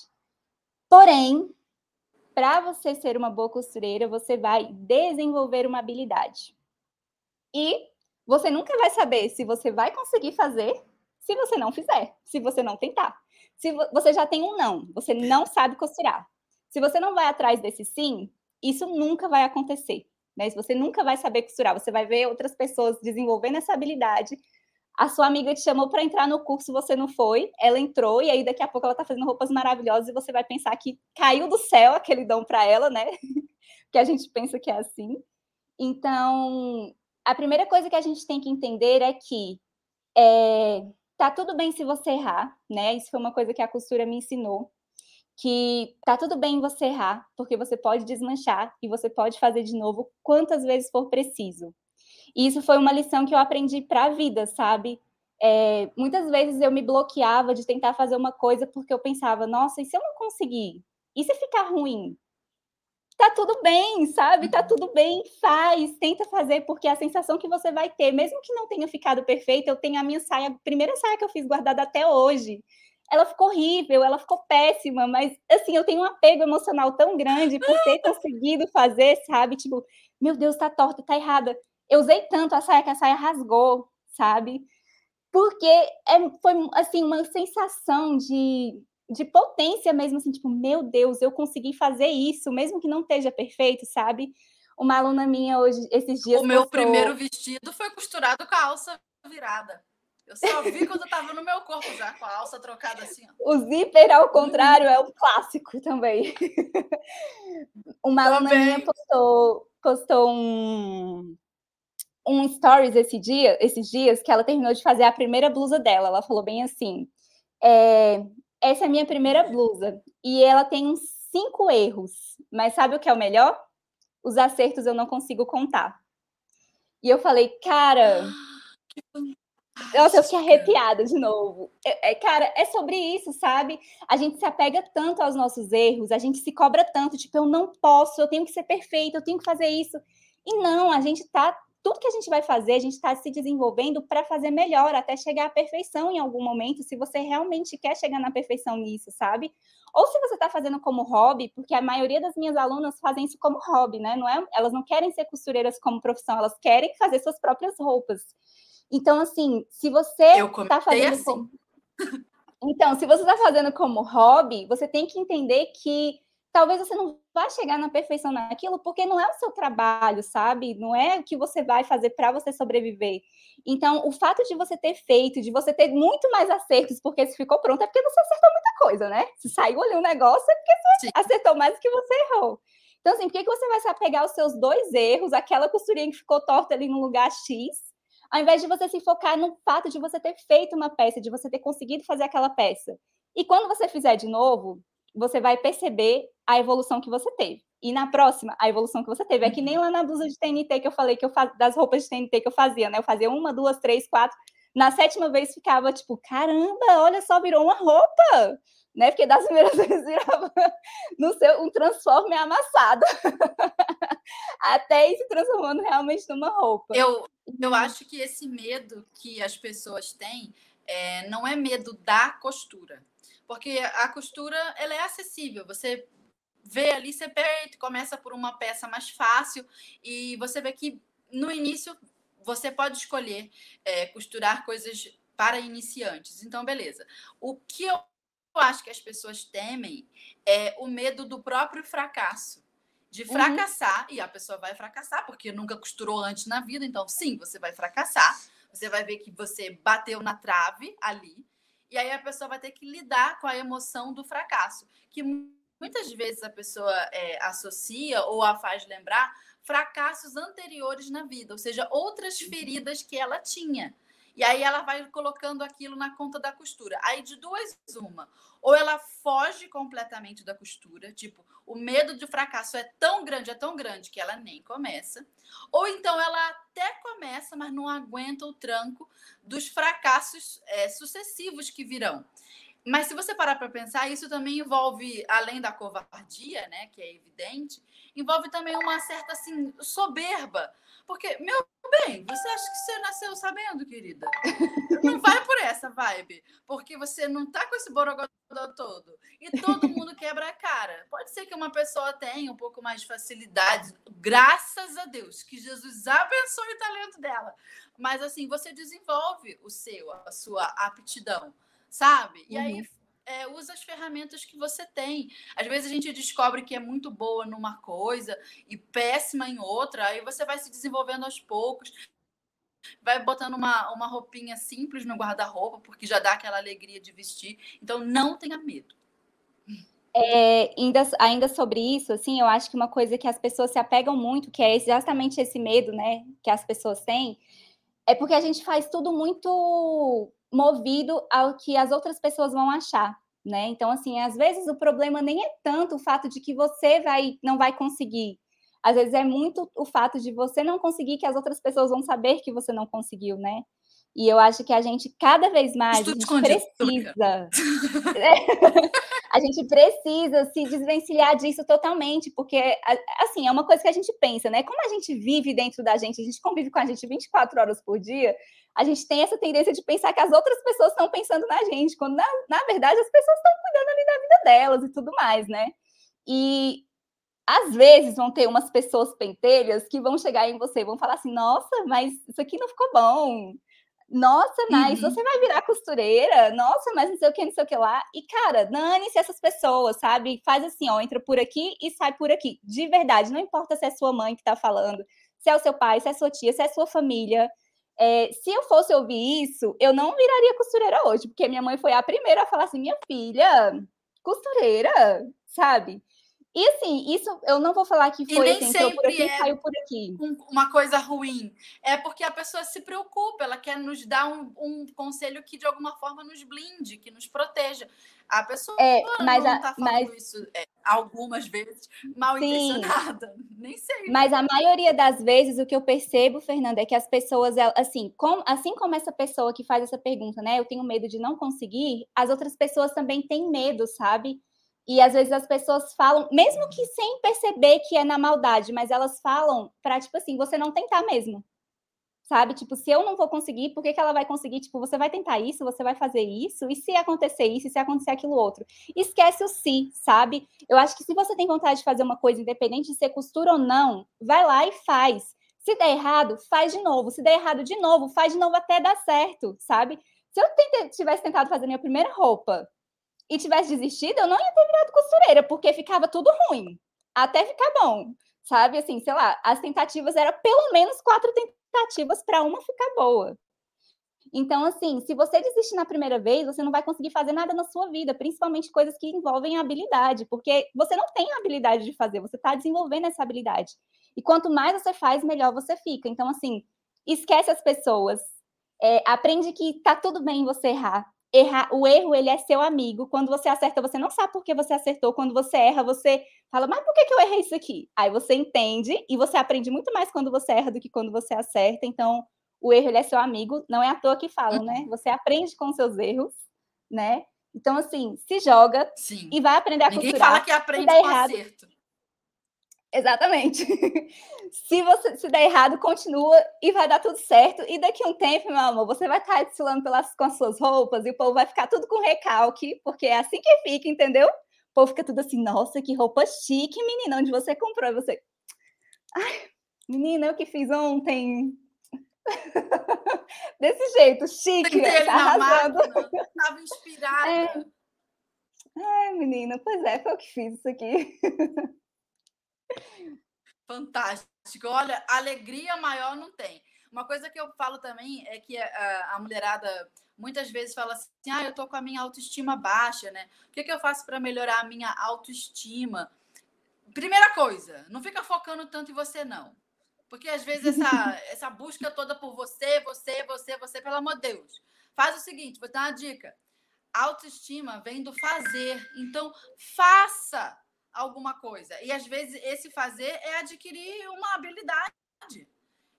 Porém, para você ser uma boa costureira, você vai desenvolver uma habilidade. E você nunca vai saber se você vai conseguir fazer se você não fizer, se você não tentar. Se você já tem um não, você não sabe costurar. Se você não vai atrás desse sim, isso nunca vai acontecer. Né? Você nunca vai saber costurar. Você vai ver outras pessoas desenvolvendo essa habilidade. A sua amiga te chamou para entrar no curso, você não foi. Ela entrou e aí daqui a pouco ela está fazendo roupas maravilhosas e você vai pensar que caiu do céu aquele dom para ela, né? que a gente pensa que é assim. Então, a primeira coisa que a gente tem que entender é que é, tá tudo bem se você errar, né? Isso foi uma coisa que a costura me ensinou, que tá tudo bem você errar, porque você pode desmanchar e você pode fazer de novo quantas vezes for preciso. E isso foi uma lição que eu aprendi para a vida, sabe? É, muitas vezes eu me bloqueava de tentar fazer uma coisa porque eu pensava, nossa, e se eu não conseguir? E se ficar ruim? Tá tudo bem, sabe? Tá tudo bem, faz, tenta fazer, porque a sensação que você vai ter, mesmo que não tenha ficado perfeita, eu tenho a minha saia, a primeira saia que eu fiz guardada até hoje. Ela ficou horrível, ela ficou péssima, mas assim, eu tenho um apego emocional tão grande por ter conseguido fazer, sabe? Tipo, meu Deus, tá torta, tá errada. Eu usei tanto a saia que a saia rasgou, sabe? Porque é, foi assim uma sensação de de potência mesmo, assim, tipo, meu Deus, eu consegui fazer isso, mesmo que não esteja perfeito, sabe? Uma aluna minha hoje, esses dias. O meu primeiro vestido foi costurado com a alça virada. Eu só vi quando eu tava no meu corpo já, com a alça trocada assim. Ó. O zíper, ao contrário, é um clássico também. Uma também. aluna minha postou, postou um, um stories esse dia, esses dias que ela terminou de fazer a primeira blusa dela. Ela falou bem assim: é, essa é a minha primeira blusa. E ela tem uns cinco erros. Mas sabe o que é o melhor? Os acertos eu não consigo contar. E eu falei, cara. Nossa, eu fiquei arrepiada de novo. É, é, cara, é sobre isso, sabe? A gente se apega tanto aos nossos erros, a gente se cobra tanto, tipo, eu não posso, eu tenho que ser perfeita, eu tenho que fazer isso. E não, a gente tá tudo que a gente vai fazer, a gente está se desenvolvendo para fazer melhor, até chegar à perfeição em algum momento, se você realmente quer chegar na perfeição nisso, sabe? Ou se você está fazendo como hobby, porque a maioria das minhas alunas fazem isso como hobby, né? Não é, elas não querem ser costureiras como profissão, elas querem fazer suas próprias roupas. Então, assim, se você está fazendo assim. como... Então, se você está fazendo como hobby, você tem que entender que talvez você não vá chegar na perfeição naquilo, porque não é o seu trabalho, sabe? Não é o que você vai fazer para você sobreviver. Então, o fato de você ter feito, de você ter muito mais acertos, porque se ficou pronto, é porque você acertou muita coisa, né? Se saiu ali um negócio, é porque você Sim. acertou mais do que você errou. Então, assim, por que, que você vai se apegar aos seus dois erros, aquela costurinha que ficou torta ali no lugar X, ao invés de você se focar no fato de você ter feito uma peça, de você ter conseguido fazer aquela peça? E quando você fizer de novo, você vai perceber a evolução que você teve. e na próxima, a evolução que você teve. É que nem lá na blusa de TNT que eu falei que eu faz... das roupas de TNT que eu fazia, né? Eu fazia uma, duas, três, quatro. Na sétima vez ficava tipo, caramba, olha só, virou uma roupa, né? Porque das primeiras vezes virava no seu um transforme amassado. Até ir se transformando realmente numa roupa. Eu, eu acho que esse medo que as pessoas têm é, não é medo da costura. Porque a costura ela é acessível. Você vê ali, você peito, começa por uma peça mais fácil e você vê que no início você pode escolher é, costurar coisas para iniciantes. Então, beleza. O que eu acho que as pessoas temem é o medo do próprio fracasso. De uhum. fracassar, uhum. e a pessoa vai fracassar, porque nunca costurou antes na vida, então sim, você vai fracassar. Você vai ver que você bateu na trave ali, e aí a pessoa vai ter que lidar com a emoção do fracasso, que muitas vezes a pessoa é, associa ou a faz lembrar fracassos anteriores na vida, ou seja, outras feridas que ela tinha. E aí ela vai colocando aquilo na conta da costura. Aí de duas, uma. Ou ela foge completamente da costura, tipo, o medo de fracasso é tão grande, é tão grande que ela nem começa. Ou então ela até começa, mas não aguenta o tranco dos fracassos é, sucessivos que virão. Mas se você parar para pensar, isso também envolve, além da covardia, né, que é evidente, envolve também uma certa assim soberba, porque meu bem, você acha que você nasceu sabendo, querida? Não vai por essa vibe, porque você não tá com esse borogodó todo e todo mundo quebra a cara. Pode ser que uma pessoa tenha um pouco mais de facilidade, graças a Deus, que Jesus abençoe o talento dela. Mas assim, você desenvolve o seu, a sua aptidão sabe? E uhum. aí é, usa as ferramentas que você tem. Às vezes a gente descobre que é muito boa numa coisa e péssima em outra, aí você vai se desenvolvendo aos poucos. Vai botando uma, uma roupinha simples no guarda-roupa, porque já dá aquela alegria de vestir. Então, não tenha medo. É, ainda, ainda sobre isso, assim, eu acho que uma coisa que as pessoas se apegam muito, que é exatamente esse medo, né, que as pessoas têm, é porque a gente faz tudo muito movido ao que as outras pessoas vão achar, né? Então, assim, às vezes o problema nem é tanto o fato de que você vai não vai conseguir. Às vezes é muito o fato de você não conseguir que as outras pessoas vão saber que você não conseguiu, né? E eu acho que a gente, cada vez mais, a gente precisa. a gente precisa se desvencilhar disso totalmente, porque, assim, é uma coisa que a gente pensa, né? Como a gente vive dentro da gente, a gente convive com a gente 24 horas por dia, a gente tem essa tendência de pensar que as outras pessoas estão pensando na gente, quando, na, na verdade, as pessoas estão cuidando ali da vida delas e tudo mais, né? E às vezes vão ter umas pessoas pentelhas que vão chegar em você e vão falar assim: nossa, mas isso aqui não ficou bom nossa, mas uhum. você vai virar costureira? Nossa, mas não sei o que, não sei o que lá. E, cara, dane-se essas pessoas, sabe? Faz assim, ó, entra por aqui e sai por aqui. De verdade, não importa se é sua mãe que tá falando, se é o seu pai, se é sua tia, se é sua família. É, se eu fosse ouvir isso, eu não viraria costureira hoje, porque minha mãe foi a primeira a falar assim: minha filha, costureira, sabe? E assim, isso eu não vou falar que foi assim, sempre por aqui, é caiu por aqui. uma coisa ruim. É porque a pessoa se preocupa, ela quer nos dar um, um conselho que de alguma forma nos blinde, que nos proteja. A pessoa é, mas não está falando mas... isso é, algumas vezes mal Sim. intencionada. Nem sei. Mas a maioria das vezes o que eu percebo, Fernanda, é que as pessoas, assim, com, assim como essa pessoa que faz essa pergunta, né? Eu tenho medo de não conseguir, as outras pessoas também têm medo, sabe? E às vezes as pessoas falam, mesmo que sem perceber que é na maldade, mas elas falam para, tipo assim, você não tentar mesmo. Sabe? Tipo, se eu não vou conseguir, por que, que ela vai conseguir? Tipo, você vai tentar isso, você vai fazer isso, e se acontecer isso, e se acontecer aquilo outro? Esquece o si, sabe? Eu acho que se você tem vontade de fazer uma coisa, independente de ser costura ou não, vai lá e faz. Se der errado, faz de novo. Se der errado de novo, faz de novo até dar certo, sabe? Se eu tivesse tentado fazer minha primeira roupa e tivesse desistido, eu não ia ter virado costureira, porque ficava tudo ruim, até ficar bom, sabe? Assim, sei lá, as tentativas eram pelo menos quatro tentativas para uma ficar boa. Então, assim, se você desistir na primeira vez, você não vai conseguir fazer nada na sua vida, principalmente coisas que envolvem habilidade, porque você não tem a habilidade de fazer, você está desenvolvendo essa habilidade. E quanto mais você faz, melhor você fica. Então, assim, esquece as pessoas, é, aprende que tá tudo bem você errar, errar, o erro ele é seu amigo. Quando você acerta, você não sabe por que você acertou. Quando você erra, você fala, mas por que, que eu errei isso aqui? Aí você entende e você aprende muito mais quando você erra do que quando você acerta. Então, o erro ele é seu amigo, não é à toa que falam, né? Uhum. Você aprende com seus erros, né? Então, assim, se joga Sim. e vai aprender a Ninguém costurar. fala que aprende com errado, acerto. Exatamente. se você se der errado, continua e vai dar tudo certo. E daqui a um tempo, meu amor, você vai estar desfilando pelas, com as suas roupas e o povo vai ficar tudo com recalque, porque é assim que fica, entendeu? O povo fica tudo assim, nossa, que roupa chique, menina, onde você comprou? E você, ai, menina, eu que fiz ontem. Desse jeito, chique, tá arrasando. Estava inspirada. É. Ai, menina, pois é, foi eu que fiz isso aqui. Fantástico. Olha, alegria maior não tem. Uma coisa que eu falo também é que a, a mulherada muitas vezes fala assim: ah, eu tô com a minha autoestima baixa, né? O que, que eu faço para melhorar a minha autoestima? Primeira coisa, não fica focando tanto em você, não. Porque às vezes essa, essa busca toda por você, você, você, você, pelo amor de Deus. Faz o seguinte, vou dar uma dica. Autoestima vem do fazer. Então, faça alguma coisa. E às vezes esse fazer é adquirir uma habilidade.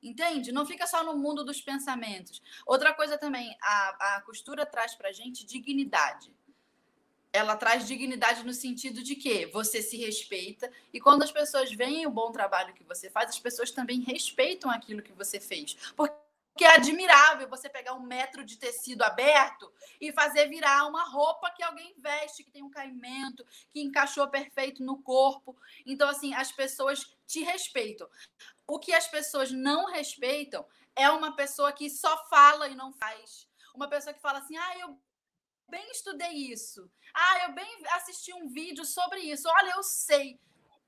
Entende? Não fica só no mundo dos pensamentos. Outra coisa também, a, a costura traz para gente dignidade. Ela traz dignidade no sentido de que você se respeita e quando as pessoas veem o bom trabalho que você faz, as pessoas também respeitam aquilo que você fez. Porque que é admirável você pegar um metro de tecido aberto e fazer virar uma roupa que alguém veste, que tem um caimento, que encaixou perfeito no corpo. Então, assim, as pessoas te respeitam. O que as pessoas não respeitam é uma pessoa que só fala e não faz. Uma pessoa que fala assim, ah, eu bem estudei isso. Ah, eu bem assisti um vídeo sobre isso. Olha, eu sei.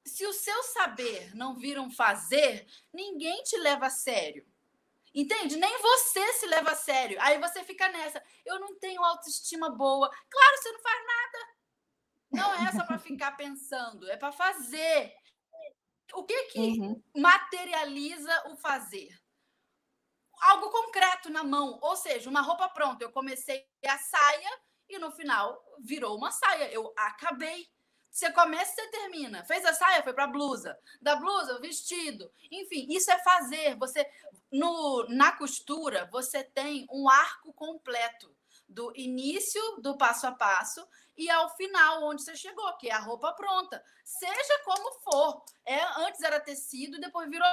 Se o seu saber não vir um fazer, ninguém te leva a sério. Entende? Nem você se leva a sério. Aí você fica nessa. Eu não tenho autoestima boa. Claro, você não faz nada. Não é só para ficar pensando, é para fazer. O que que uhum. materializa o fazer? Algo concreto na mão, ou seja, uma roupa pronta. Eu comecei a saia e no final virou uma saia. Eu acabei. Você começa e você termina. Fez a saia, foi para blusa. Da blusa, o vestido. Enfim, isso é fazer. Você no na costura, você tem um arco completo do início do passo a passo e ao final onde você chegou, que é a roupa pronta. Seja como for. É, antes era tecido, depois virou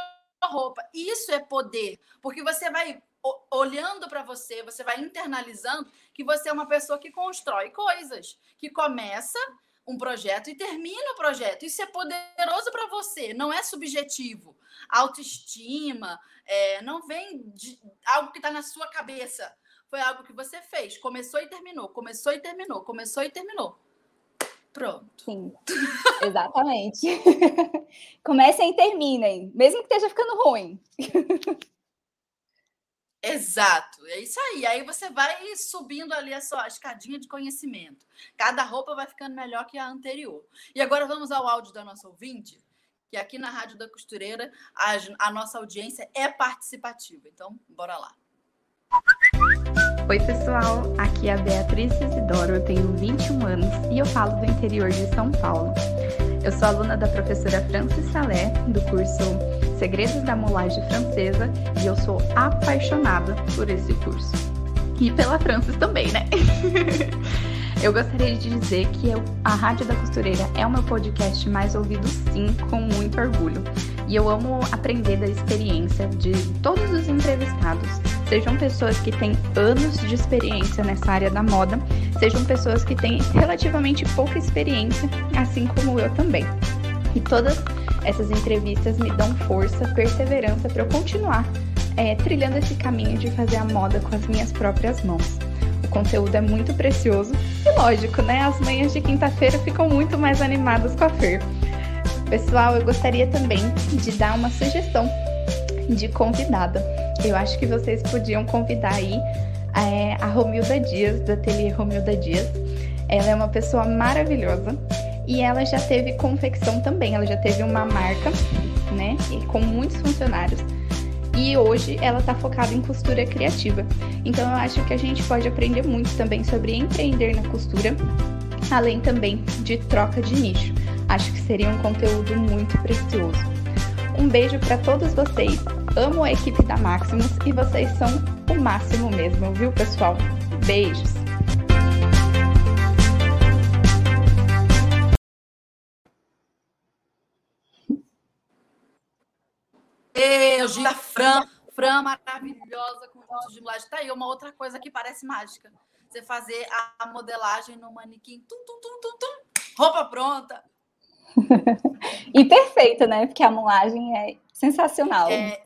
roupa. Isso é poder, porque você vai olhando para você, você vai internalizando que você é uma pessoa que constrói coisas, que começa um projeto e termina o projeto. Isso é poderoso para você, não é subjetivo. Autoestima é, não vem de algo que está na sua cabeça. Foi algo que você fez. Começou e terminou, começou e terminou, começou e terminou. Pronto. Sim, exatamente. Comecem e terminem, mesmo que esteja ficando ruim. Exato, é isso aí. Aí você vai subindo ali a sua escadinha de conhecimento. Cada roupa vai ficando melhor que a anterior. E agora vamos ao áudio da nossa ouvinte, que aqui na Rádio da Costureira a, a nossa audiência é participativa. Então, bora lá. Oi, pessoal. Aqui é a Beatriz Isidoro, eu tenho 21 anos e eu falo do interior de São Paulo. Eu sou aluna da professora Francis Salé, do curso Segredos da Molagem Francesa, e eu sou apaixonada por esse curso. E pela Francis também, né? eu gostaria de dizer que eu, a Rádio da Costureira é o meu podcast mais ouvido, sim, com muito orgulho. E eu amo aprender da experiência de todos os entrevistados sejam pessoas que têm anos de experiência nessa área da moda, sejam pessoas que têm relativamente pouca experiência, assim como eu também. E todas essas entrevistas me dão força, perseverança para eu continuar é, trilhando esse caminho de fazer a moda com as minhas próprias mãos. O conteúdo é muito precioso e, lógico, né? As manhãs de quinta-feira ficam muito mais animadas com a Fer. Pessoal, eu gostaria também de dar uma sugestão de convidada. Eu acho que vocês podiam convidar aí é, a Romilda Dias, do Ateliê Romilda Dias. Ela é uma pessoa maravilhosa e ela já teve confecção também. Ela já teve uma marca, né, com muitos funcionários. e hoje ela está focada em costura criativa. Então eu acho que a gente pode aprender muito também sobre empreender na costura, além também de troca de nicho. Acho que seria um conteúdo muito precioso. Um beijo para todos vocês. Amo a equipe da Maximus e vocês são o máximo mesmo, viu, pessoal? Beijos. Beijo da Fran. Fran maravilhosa com curso de modelagem. Tá aí uma outra coisa que parece mágica. Você fazer a modelagem no manequim. Tum, tum, tum, tum, tum. Roupa pronta. e perfeita, né? Porque a modelagem é sensacional. É...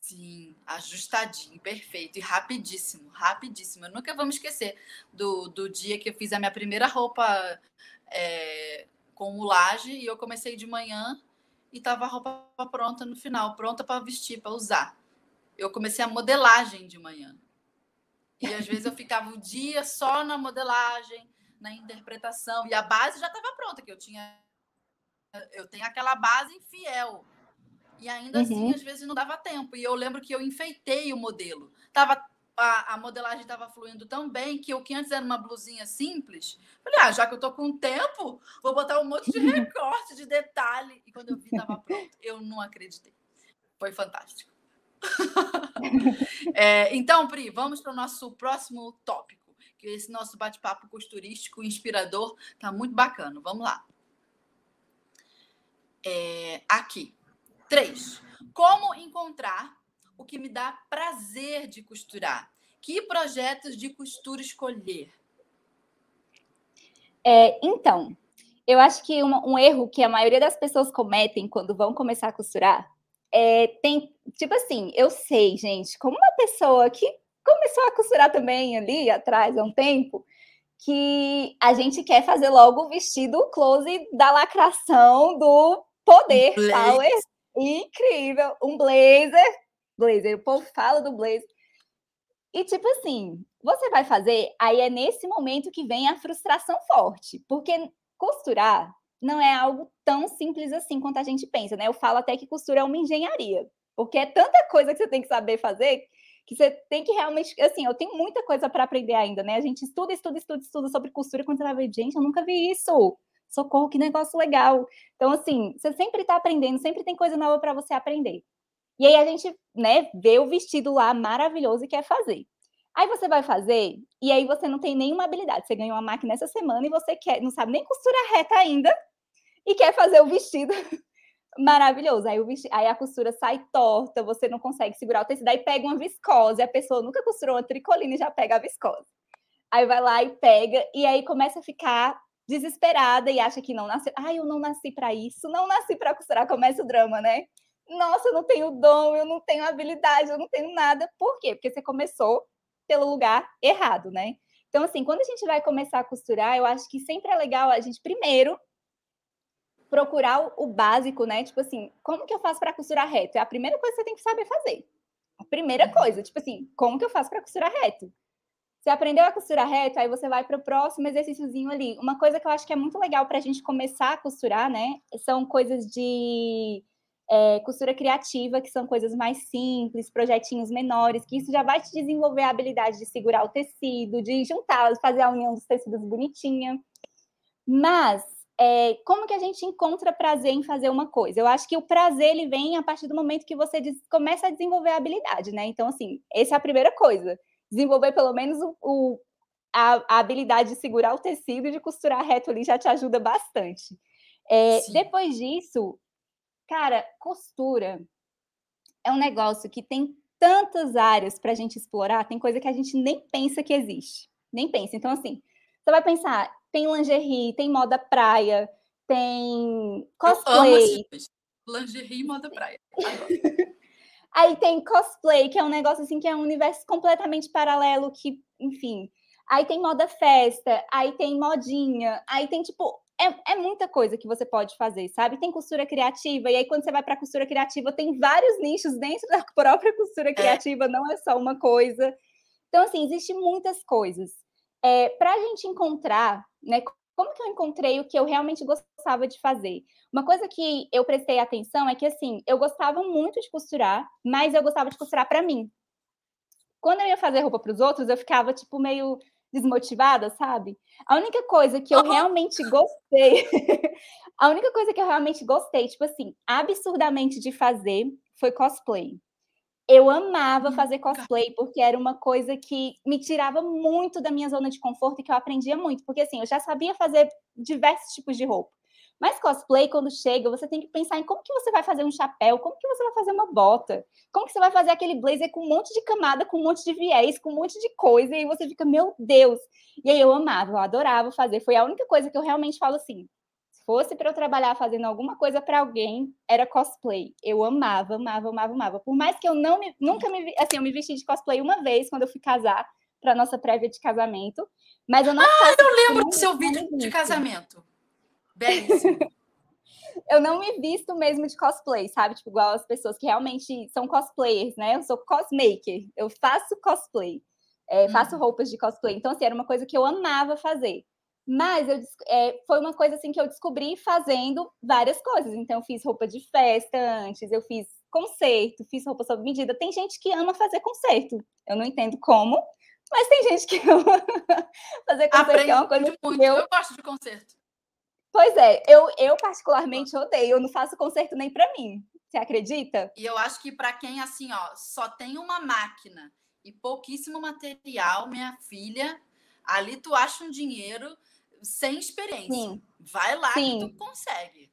Sim, ajustadinho, perfeito e rapidíssimo, rapidíssimo. Eu nunca vou me esquecer do, do dia que eu fiz a minha primeira roupa é, com mulagem e eu comecei de manhã e tava a roupa pronta no final, pronta para vestir, para usar. Eu comecei a modelagem de manhã. E às vezes eu ficava o dia só na modelagem, na interpretação, e a base já estava pronta, que eu tinha eu tenho aquela base fiel. E ainda assim, uhum. assim, às vezes não dava tempo. E eu lembro que eu enfeitei o modelo. Tava a, a modelagem estava fluindo tão bem que o que antes era uma blusinha simples, falei, ah, já que eu tô com tempo, vou botar um monte de recorte, de detalhe. E quando eu vi, estava pronto. Eu não acreditei. Foi fantástico. é, então, Pri, vamos para o nosso próximo tópico, esse nosso bate-papo costurístico, inspirador, tá muito bacana. Vamos lá. É, aqui. Três. Como encontrar o que me dá prazer de costurar. Que projetos de costura escolher? É, então, eu acho que um, um, erro que a maioria das pessoas cometem quando vão começar a costurar é tem, tipo assim, eu sei, gente, como uma pessoa que começou a costurar também ali atrás há um tempo, que a gente quer fazer logo o vestido close da lacração do poder power incrível, um blazer blazer. O povo fala do blazer. E, tipo assim, você vai fazer, aí é nesse momento que vem a frustração forte. Porque costurar não é algo tão simples assim quanto a gente pensa, né? Eu falo até que costura é uma engenharia. Porque é tanta coisa que você tem que saber fazer que você tem que realmente. Assim, eu tenho muita coisa para aprender ainda, né? A gente estuda, estuda, estuda, estuda sobre costura. Quando você vai ver, gente, eu nunca vi isso. Socorro, que negócio legal. Então, assim, você sempre está aprendendo, sempre tem coisa nova para você aprender. E aí a gente, né, vê o vestido lá maravilhoso e quer fazer. Aí você vai fazer e aí você não tem nenhuma habilidade. Você ganhou uma máquina essa semana e você quer, não sabe nem costura reta ainda e quer fazer o vestido maravilhoso. Aí, vestido, aí a costura sai torta, você não consegue segurar o tecido, aí pega uma viscose, a pessoa nunca costurou uma tricolina e já pega a viscose. Aí vai lá e pega e aí começa a ficar desesperada e acha que não nasceu. Ai, eu não nasci para isso, não nasci para costurar, começa o drama, né? nossa, eu não tenho dom, eu não tenho habilidade, eu não tenho nada. Por quê? Porque você começou pelo lugar errado, né? Então, assim, quando a gente vai começar a costurar, eu acho que sempre é legal a gente primeiro procurar o, básico, né? Tipo assim, como que eu faço para costurar reto? É a primeira coisa que você tem que saber fazer. A primeira uhum. coisa, tipo assim, como que eu faço para costurar reto? Você aprendeu a costurar reto, aí você vai para o próximo exercíciozinho ali. Uma coisa que eu acho que é muito legal para a gente começar a costurar, né? São coisas de é, costura criativa, que são coisas mais simples, projetinhos menores, que isso já vai te desenvolver a habilidade de segurar o tecido, de juntar, fazer a união dos tecidos bonitinha. Mas é, como que a gente encontra prazer em fazer uma coisa? Eu acho que o prazer ele vem a partir do momento que você começa a desenvolver a habilidade, né? Então, assim, essa é a primeira coisa. Desenvolver pelo menos o, o a, a, habilidade de segurar o tecido e de costurar reto ali já te ajuda bastante. É, depois disso, Cara, costura é um negócio que tem tantas áreas para a gente explorar, tem coisa que a gente nem pensa que existe. Nem pensa. Então, assim, você vai pensar, tem lingerie, tem moda praia, tem cosplay. lingerie e moda praia. Aí tem cosplay, que é um negócio assim que é um universo completamente paralelo que, enfim. Aí tem moda festa, aí tem modinha, aí tem tipo é, é, muita coisa que você pode fazer, sabe? Tem costura criativa, e aí quando você vai para costura criativa, tem vários nichos dentro da própria costura é. criativa, é. não é só uma coisa. Então, assim, existe muitas coisas. É, para a gente encontrar, né, como que eu encontrei o que eu realmente gostava de fazer? Uma coisa que eu prestei atenção é que, assim, eu gostava muito de costurar, mas eu gostava de costurar para mim. Quando eu ia fazer roupa para os outros, eu ficava, tipo, meio desmotivada, sabe? A única coisa que eu realmente gostei, a única coisa que eu realmente gostei, tipo assim, absurdamente de fazer foi cosplay. Eu amava fazer cosplay porque era uma coisa que me tirava muito da minha zona de conforto e que eu aprendia muito, porque assim, eu já sabia fazer diversos tipos de roupa. Mas cosplay, quando chega, você tem que pensar em como que você vai fazer um chapéu, como que você vai fazer uma bota, como que você vai fazer aquele blazer com um monte de camada, com um monte de viés, com um monte de coisa, e aí você fica, meu Deus! E aí eu amava, eu adorava fazer. Foi a única coisa que eu realmente falo assim, fosse para eu trabalhar fazendo alguma coisa para alguém, era cosplay. Eu amava, amava, amava, amava. Por mais que eu não me, nunca me, assim, eu me vesti de cosplay uma vez quando eu fui casar para nossa prévia de casamento, mas eu não Ah, eu lembro do seu vídeo de casamento. Belíssimo. eu não me visto mesmo de cosplay, sabe? Tipo, igual as pessoas que realmente são cosplayers, né? Eu sou cosmaker, eu faço cosplay, é, faço uhum. roupas de cosplay. Então, assim, era uma coisa que eu amava fazer. Mas eu, é, foi uma coisa assim que eu descobri fazendo várias coisas. Então, eu fiz roupa de festa antes, eu fiz concerto, fiz roupa sob medida. Tem gente que ama fazer concerto. Eu não entendo como, mas tem gente que ama fazer concerto. Aprende é uma coisa muito. Eu... eu gosto de concerto. Pois é, eu, eu particularmente odeio. Eu não faço concerto nem para mim. Você acredita? E eu acho que para quem assim, ó, só tem uma máquina e pouquíssimo material, minha filha, ali tu acha um dinheiro sem experiência. Sim. Vai lá Sim. que tu consegue.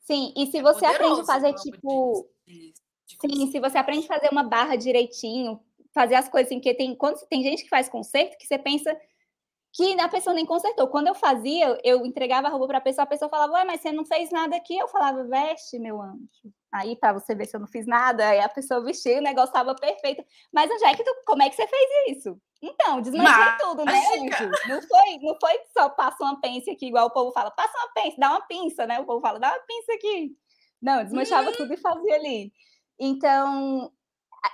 Sim, e se é você aprende a fazer, tipo. De, de Sim, se você aprende a fazer uma barra direitinho, fazer as coisas assim, porque tem, quando tem gente que faz concerto que você pensa que a pessoa nem consertou. Quando eu fazia, eu entregava a roupa para a pessoa, a pessoa falava, ué, mas você não fez nada aqui. Eu falava, veste, meu anjo. Aí, para você ver se eu não fiz nada, aí a pessoa vestiu, o negócio estava perfeito. Mas que tu, como é que você fez isso? Então, desmanchei tudo, né, anjo? Não foi, não foi só passa uma pence aqui, igual o povo fala, passa uma pence, dá uma pinça, né? O povo fala, dá uma pinça aqui. Não, desmanchava uhum. tudo e fazia ali. Então,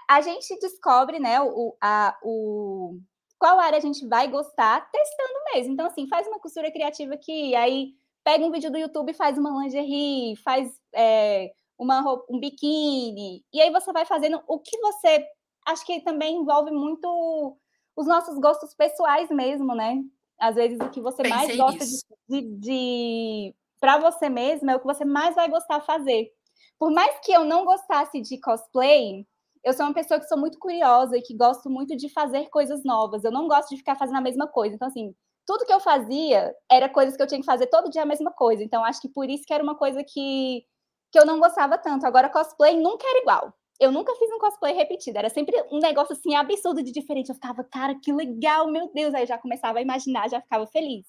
a, a gente descobre, né, o, a, o, qual área a gente vai gostar testando mesmo. Então, assim, faz uma costura criativa aqui, aí pega um vídeo do YouTube faz uma lingerie, faz é, uma roupa, um biquíni, e aí você vai fazendo o que você. Acho que também envolve muito os nossos gostos pessoais mesmo, né? Às vezes o que você Pensei mais gosta de, de, de para você mesmo é o que você mais vai gostar de fazer. Por mais que eu não gostasse de cosplay, eu sou uma pessoa que sou muito curiosa e que gosto muito de fazer coisas novas. Eu não gosto de ficar fazendo a mesma coisa. Então, assim, tudo que eu fazia era coisas que eu tinha que fazer todo dia a mesma coisa. Então, acho que por isso que era uma coisa que, que eu não gostava tanto. Agora, cosplay nunca era igual eu nunca fiz um cosplay repetido, era sempre um negócio assim absurdo de diferente. Eu ficava, cara, que legal, meu Deus. Aí já começava a imaginar, já ficava feliz.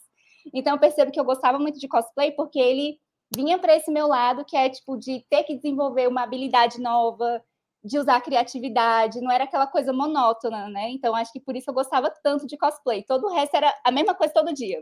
Então eu percebo que eu gostava muito de cosplay porque ele vinha para esse meu lado, que é tipo de ter que desenvolver uma habilidade nova, de usar criatividade, não era aquela coisa monótona, né? Então acho que por isso eu gostava tanto de cosplay. Todo o resto era a mesma coisa todo dia.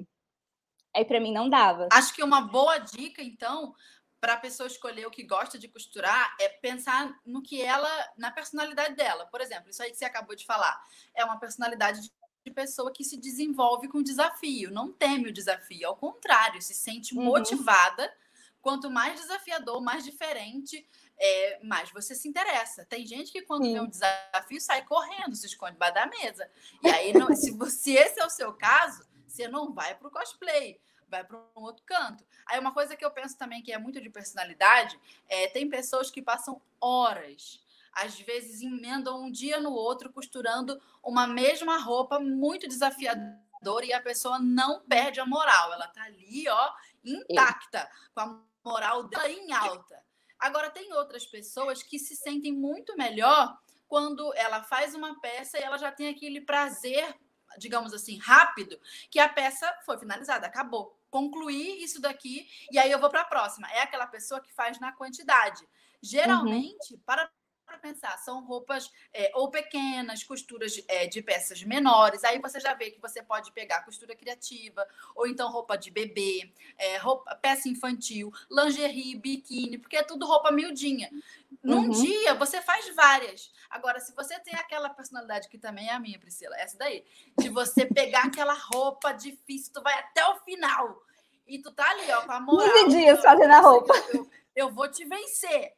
Aí para mim não dava. Acho que uma boa dica, então, para a pessoa escolher o que gosta de costurar é pensar no que ela, na personalidade dela. Por exemplo, isso aí que você acabou de falar, é uma personalidade de pessoa que se desenvolve com desafio, não teme o desafio, ao contrário, se sente uhum. motivada. Quanto mais desafiador, mais diferente, é, mais você se interessa. Tem gente que quando Sim. vê um desafio sai correndo, se esconde debaixo da mesa. E aí, não, se, se esse é o seu caso, você não vai para o cosplay vai para um outro canto. Aí uma coisa que eu penso também que é muito de personalidade, é tem pessoas que passam horas, às vezes emendam um dia no outro costurando uma mesma roupa muito desafiadora e a pessoa não perde a moral, ela tá ali, ó, intacta, com a moral dela em alta. Agora tem outras pessoas que se sentem muito melhor quando ela faz uma peça e ela já tem aquele prazer digamos assim, rápido, que a peça foi finalizada, acabou concluir isso daqui e aí eu vou para a próxima. É aquela pessoa que faz na quantidade. Geralmente, uhum. para para pensar, são roupas é, ou pequenas, costuras de, é, de, peças menores. Aí você já vê que você pode pegar costura criativa, ou então roupa de bebê, é, roupa, peça infantil, lingerie, biquíni, porque é tudo roupa miudinha. Num uhum. dia você faz várias. Agora, se você tem aquela personalidade que também é a minha, Priscila, essa daí, de você pegar aquela roupa difícil, tu vai até o final e tu tá ali, ó, com a moral. 15 dias fazendo a roupa. Eu, eu vou te vencer.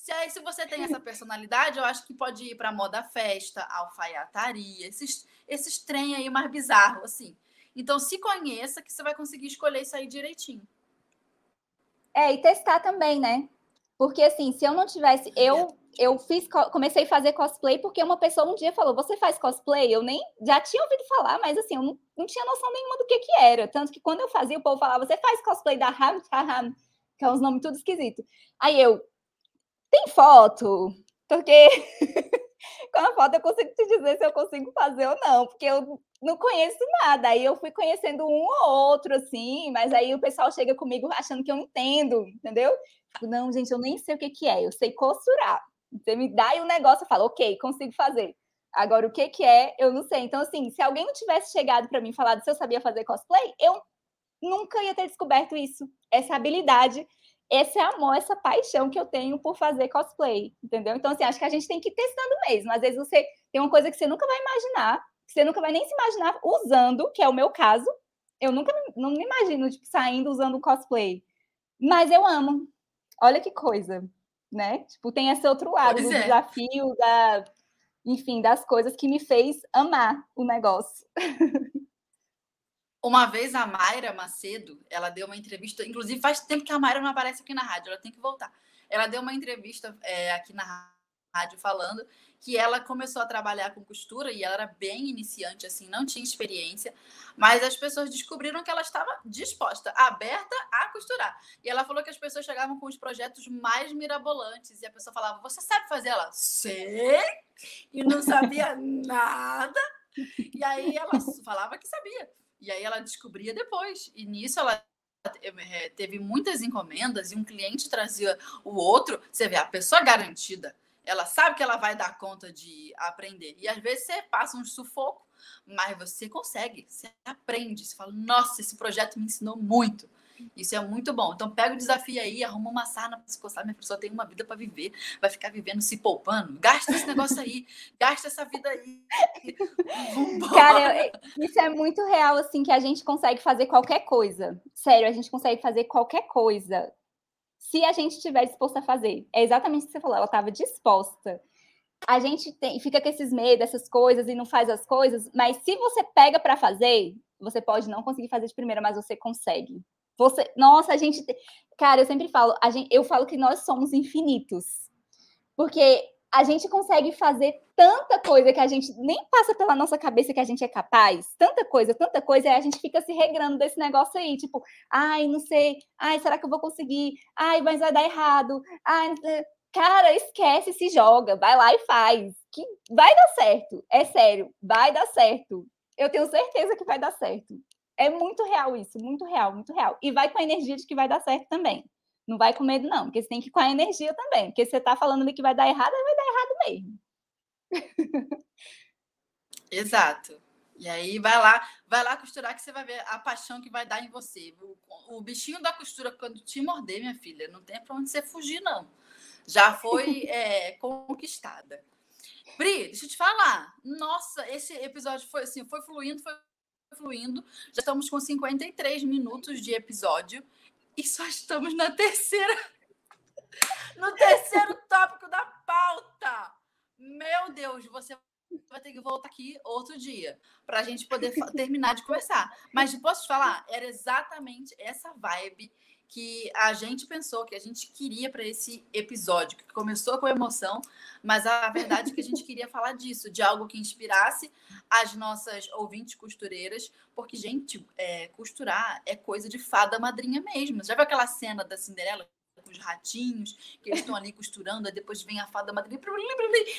Se aí, se você tem essa personalidade, eu acho que pode ir para moda festa, alfaiataria, esses, esses trem aí mais bizarros, assim. Então, se conheça que você vai conseguir escolher isso aí direitinho. É, e testar também, né? Porque assim, se eu não tivesse, eu eu fiz comecei a fazer cosplay porque uma pessoa um dia falou: "Você faz cosplay?". Eu nem já tinha ouvido falar, mas assim, eu não, não tinha noção nenhuma do que que era, tanto que quando eu fazia, o povo falava: "Você faz cosplay da Ham", que é uns nomes tudo esquisito. Aí eu tem foto? Porque com a foto eu consigo te dizer se eu consigo fazer ou não, porque eu não conheço nada. Aí eu fui conhecendo um ou outro, assim, mas aí o pessoal chega comigo achando que eu entendo, entendeu? Não, gente, eu nem sei o que, que é, eu sei costurar. Você me dá aí um negócio, eu falo, ok, consigo fazer. Agora, o que, que é, eu não sei. Então, assim, se alguém não tivesse chegado para mim e falado se eu sabia fazer cosplay, eu nunca ia ter descoberto isso, essa habilidade esse amor, essa paixão que eu tenho por fazer cosplay, entendeu? Então, assim, acho que a gente tem que ir testando mesmo. Às vezes você tem uma coisa que você nunca vai imaginar, que você nunca vai nem se imaginar usando, que é o meu caso. Eu nunca não me imagino tipo, saindo usando cosplay. Mas eu amo. Olha que coisa, né? Tipo, tem esse outro lado pois do é. desafio, da, enfim, das coisas que me fez amar o negócio. Uma vez a Mayra Macedo, ela deu uma entrevista, inclusive faz tempo que a Mayra não aparece aqui na rádio, ela tem que voltar. Ela deu uma entrevista é, aqui na rádio falando que ela começou a trabalhar com costura e ela era bem iniciante, assim, não tinha experiência, mas as pessoas descobriram que ela estava disposta, aberta a costurar. E ela falou que as pessoas chegavam com os projetos mais mirabolantes e a pessoa falava: Você sabe fazer? Ela, sei, e não sabia nada. E aí ela falava que sabia. E aí ela descobria depois. E nisso ela eh, teve muitas encomendas e um cliente trazia o outro. Você vê, a pessoa garantida, ela sabe que ela vai dar conta de aprender. E às vezes você passa um sufoco, mas você consegue, você aprende. Você fala, nossa, esse projeto me ensinou muito. Isso é muito bom. Então, pega o desafio aí, arruma uma sarna para se coçar. Minha pessoa tem uma vida para viver, vai ficar vivendo se poupando. Gasta esse negócio aí, gasta essa vida aí. Vambora. Cara, isso é muito real, assim, que a gente consegue fazer qualquer coisa. Sério, a gente consegue fazer qualquer coisa. Se a gente estiver disposto a fazer. É exatamente o que você falou, ela estava disposta a gente tem, fica com esses medos, essas coisas e não faz as coisas, mas se você pega para fazer, você pode não conseguir fazer de primeira, mas você consegue. Você, nossa, a gente, cara, eu sempre falo, gente, eu falo que nós somos infinitos. Porque a gente consegue fazer tanta coisa que a gente nem passa pela nossa cabeça que a gente é capaz, tanta coisa, tanta coisa, e a gente fica se regrando desse negócio aí, tipo, ai, não sei, ai, será que eu vou conseguir? Ai, mas vai dar errado. Ai, cara, esquece, se joga, vai lá e faz, que vai dar certo. É sério, vai dar certo. Eu tenho certeza que vai dar certo. É muito real isso, muito real, muito real. E vai com a energia de que vai dar certo também. Não vai com medo, não, porque você tem que ir com a energia também. Porque você está falando ali que vai dar errado, vai dar errado mesmo. Exato. E aí vai lá, vai lá costurar que você vai ver a paixão que vai dar em você. O, o bichinho da costura, quando te morder, minha filha, não tem para onde você fugir, não. Já foi é, conquistada. Pri, deixa eu te falar. Nossa, esse episódio foi assim, foi fluindo, foi fluindo. Já estamos com 53 minutos de episódio e só estamos na terceira. No terceiro tópico da pauta. Meu Deus, você vai ter que voltar aqui outro dia para a gente poder terminar de conversar. Mas posso te falar, era exatamente essa vibe que a gente pensou, que a gente queria para esse episódio, que começou com emoção, mas a verdade é que a gente queria falar disso, de algo que inspirasse as nossas ouvintes costureiras, porque, gente, é, costurar é coisa de fada madrinha mesmo. Já viu aquela cena da Cinderela? com os ratinhos, que eles estão ali costurando, aí depois vem a fada madrinha,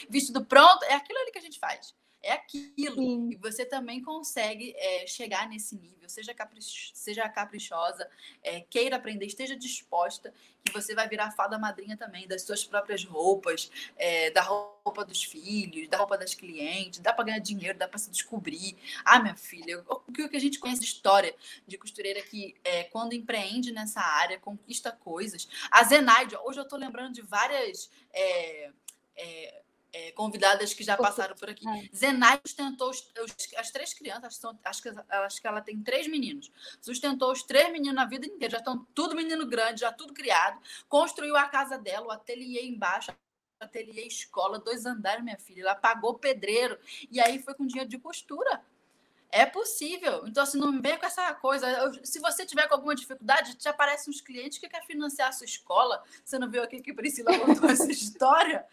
vestido pronto, é aquilo ali que a gente faz é aquilo. Sim. E você também consegue é, chegar nesse nível. Seja, caprich... seja caprichosa, é, queira aprender, esteja disposta, que você vai virar fada madrinha também das suas próprias roupas, é, da roupa dos filhos, da roupa das clientes. Dá para ganhar dinheiro, dá para se descobrir. Ah, minha filha, o que a gente conhece de história de costureira que, é, quando empreende nessa área, conquista coisas. A Zenaide, hoje eu estou lembrando de várias. É, é, convidadas que já passaram por aqui. É. Zenai sustentou os, os, as três crianças, são, acho, que, acho que ela tem três meninos. Sustentou os três meninos na vida inteira, já estão tudo menino grande, já tudo criado. Construiu a casa dela, o ateliê embaixo, ateliê escola, dois andares, minha filha. Ela pagou pedreiro e aí foi com dinheiro de costura. É possível. Então, assim, não vem com essa coisa. Se você tiver com alguma dificuldade, te aparecem uns clientes que querem financiar a sua escola. Você não viu aqui que Priscila contou essa história?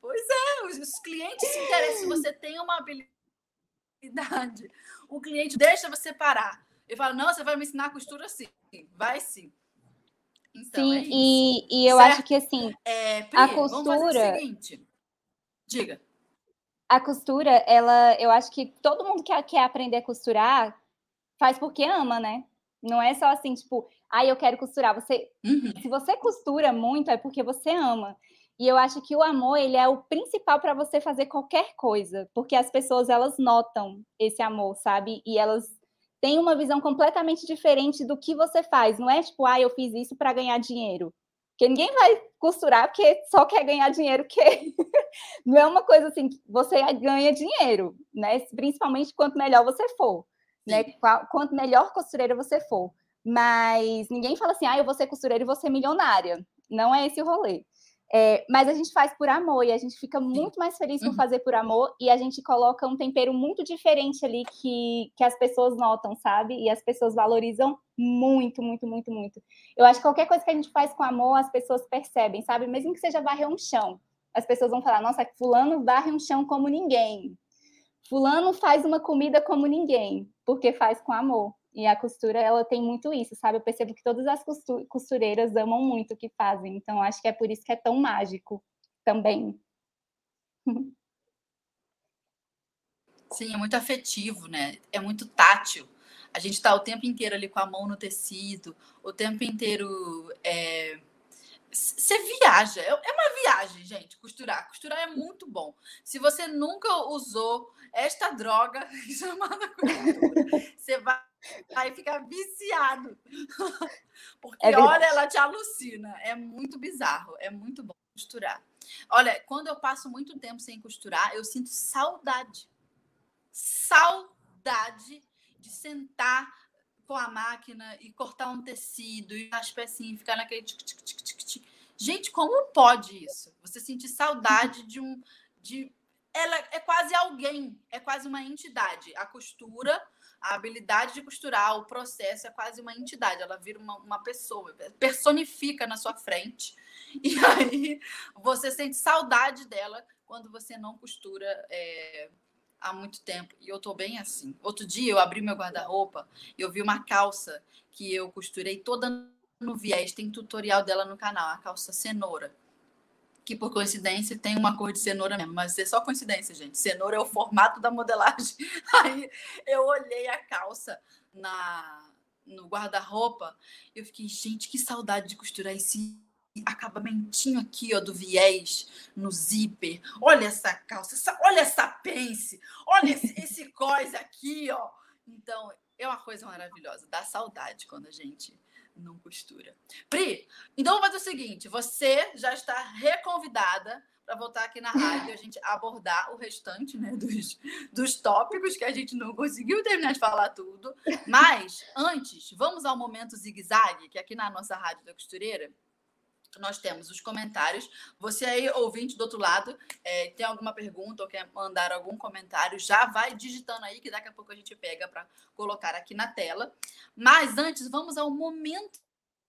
Pois é, os, clientes se interessam. Se você tem uma habilidade, o cliente deixa você parar. Ele fala: não, você vai me ensinar a costura sim. Vai sim. Então, sim, é e, e eu certo? acho que assim, é, Pri, a costura. Diga. A costura, ela, eu acho que todo mundo que quer aprender a costurar faz porque ama, né? Não é só assim, tipo, ah, eu quero costurar. Você, uhum. se você costura muito, é porque você ama. E eu acho que o amor, ele é o principal para você fazer qualquer coisa, porque as pessoas elas notam esse amor, sabe? E elas têm uma visão completamente diferente do que você faz. Não é tipo, ah, eu fiz isso para ganhar dinheiro. Porque ninguém vai costurar porque só quer ganhar dinheiro, que não é uma coisa assim, você ganha dinheiro, né? Principalmente quanto melhor você for, né? Quanto melhor costureira você for. Mas ninguém fala assim, ah, eu vou ser costureira e vou ser milionária. Não é esse o rolê. É, mas a gente faz por amor e a gente fica muito mais feliz por uhum. fazer por amor e a gente coloca um tempero muito diferente ali que, que as pessoas notam, sabe? E as pessoas valorizam muito, muito, muito, muito. Eu acho que qualquer coisa que a gente faz com amor, as pessoas percebem, sabe? Mesmo que seja varrer um chão. As pessoas vão falar: nossa, Fulano varre um chão como ninguém. Fulano faz uma comida como ninguém, porque faz com amor. E a costura, ela tem muito isso, sabe? Eu percebo que todas as costureiras amam muito o que fazem. Então, acho que é por isso que é tão mágico também. Sim, é muito afetivo, né? É muito tátil. A gente está o tempo inteiro ali com a mão no tecido, o tempo inteiro é, você viaja, é, é uma viagem, gente, costurar. Costurar é muito bom. Se você nunca usou esta droga chamada costura, você vai, vai ficar viciado. Porque, é olha, ela te alucina. É muito bizarro, é muito bom costurar. Olha, quando eu passo muito tempo sem costurar, eu sinto saudade. Saudade de sentar com a máquina e cortar um tecido e as pecinhas ficar naquele tic, tic, tic, tic, tic. Gente, como pode isso? Você sentir saudade de um de ela é quase alguém, é quase uma entidade. A costura, a habilidade de costurar, o processo é quase uma entidade. Ela vira uma, uma pessoa, personifica na sua frente. E aí você sente saudade dela quando você não costura é, há muito tempo e eu tô bem assim. Outro dia eu abri meu guarda-roupa e eu vi uma calça que eu costurei toda no viés, tem tutorial dela no canal, a calça cenoura. Que por coincidência tem uma cor de cenoura mesmo, mas é só coincidência, gente. Cenoura é o formato da modelagem. Aí eu olhei a calça na no guarda-roupa, eu fiquei, gente, que saudade de costurar esse acabamentinho aqui, ó, do viés no zíper. Olha essa calça, essa, olha essa pence, olha esse, esse coisa aqui, ó. Então, é uma coisa maravilhosa. Dá saudade quando a gente não costura. Pri, então vamos fazer o seguinte: você já está reconvidada para voltar aqui na rádio e a gente abordar o restante né, dos, dos tópicos que a gente não conseguiu terminar de falar tudo. Mas, antes, vamos ao momento zigue-zague, que aqui na nossa Rádio da Costureira nós temos os comentários. Você aí, ouvinte do outro lado, é, tem alguma pergunta ou quer mandar algum comentário, já vai digitando aí, que daqui a pouco a gente pega para colocar aqui na tela. Mas antes, vamos ao momento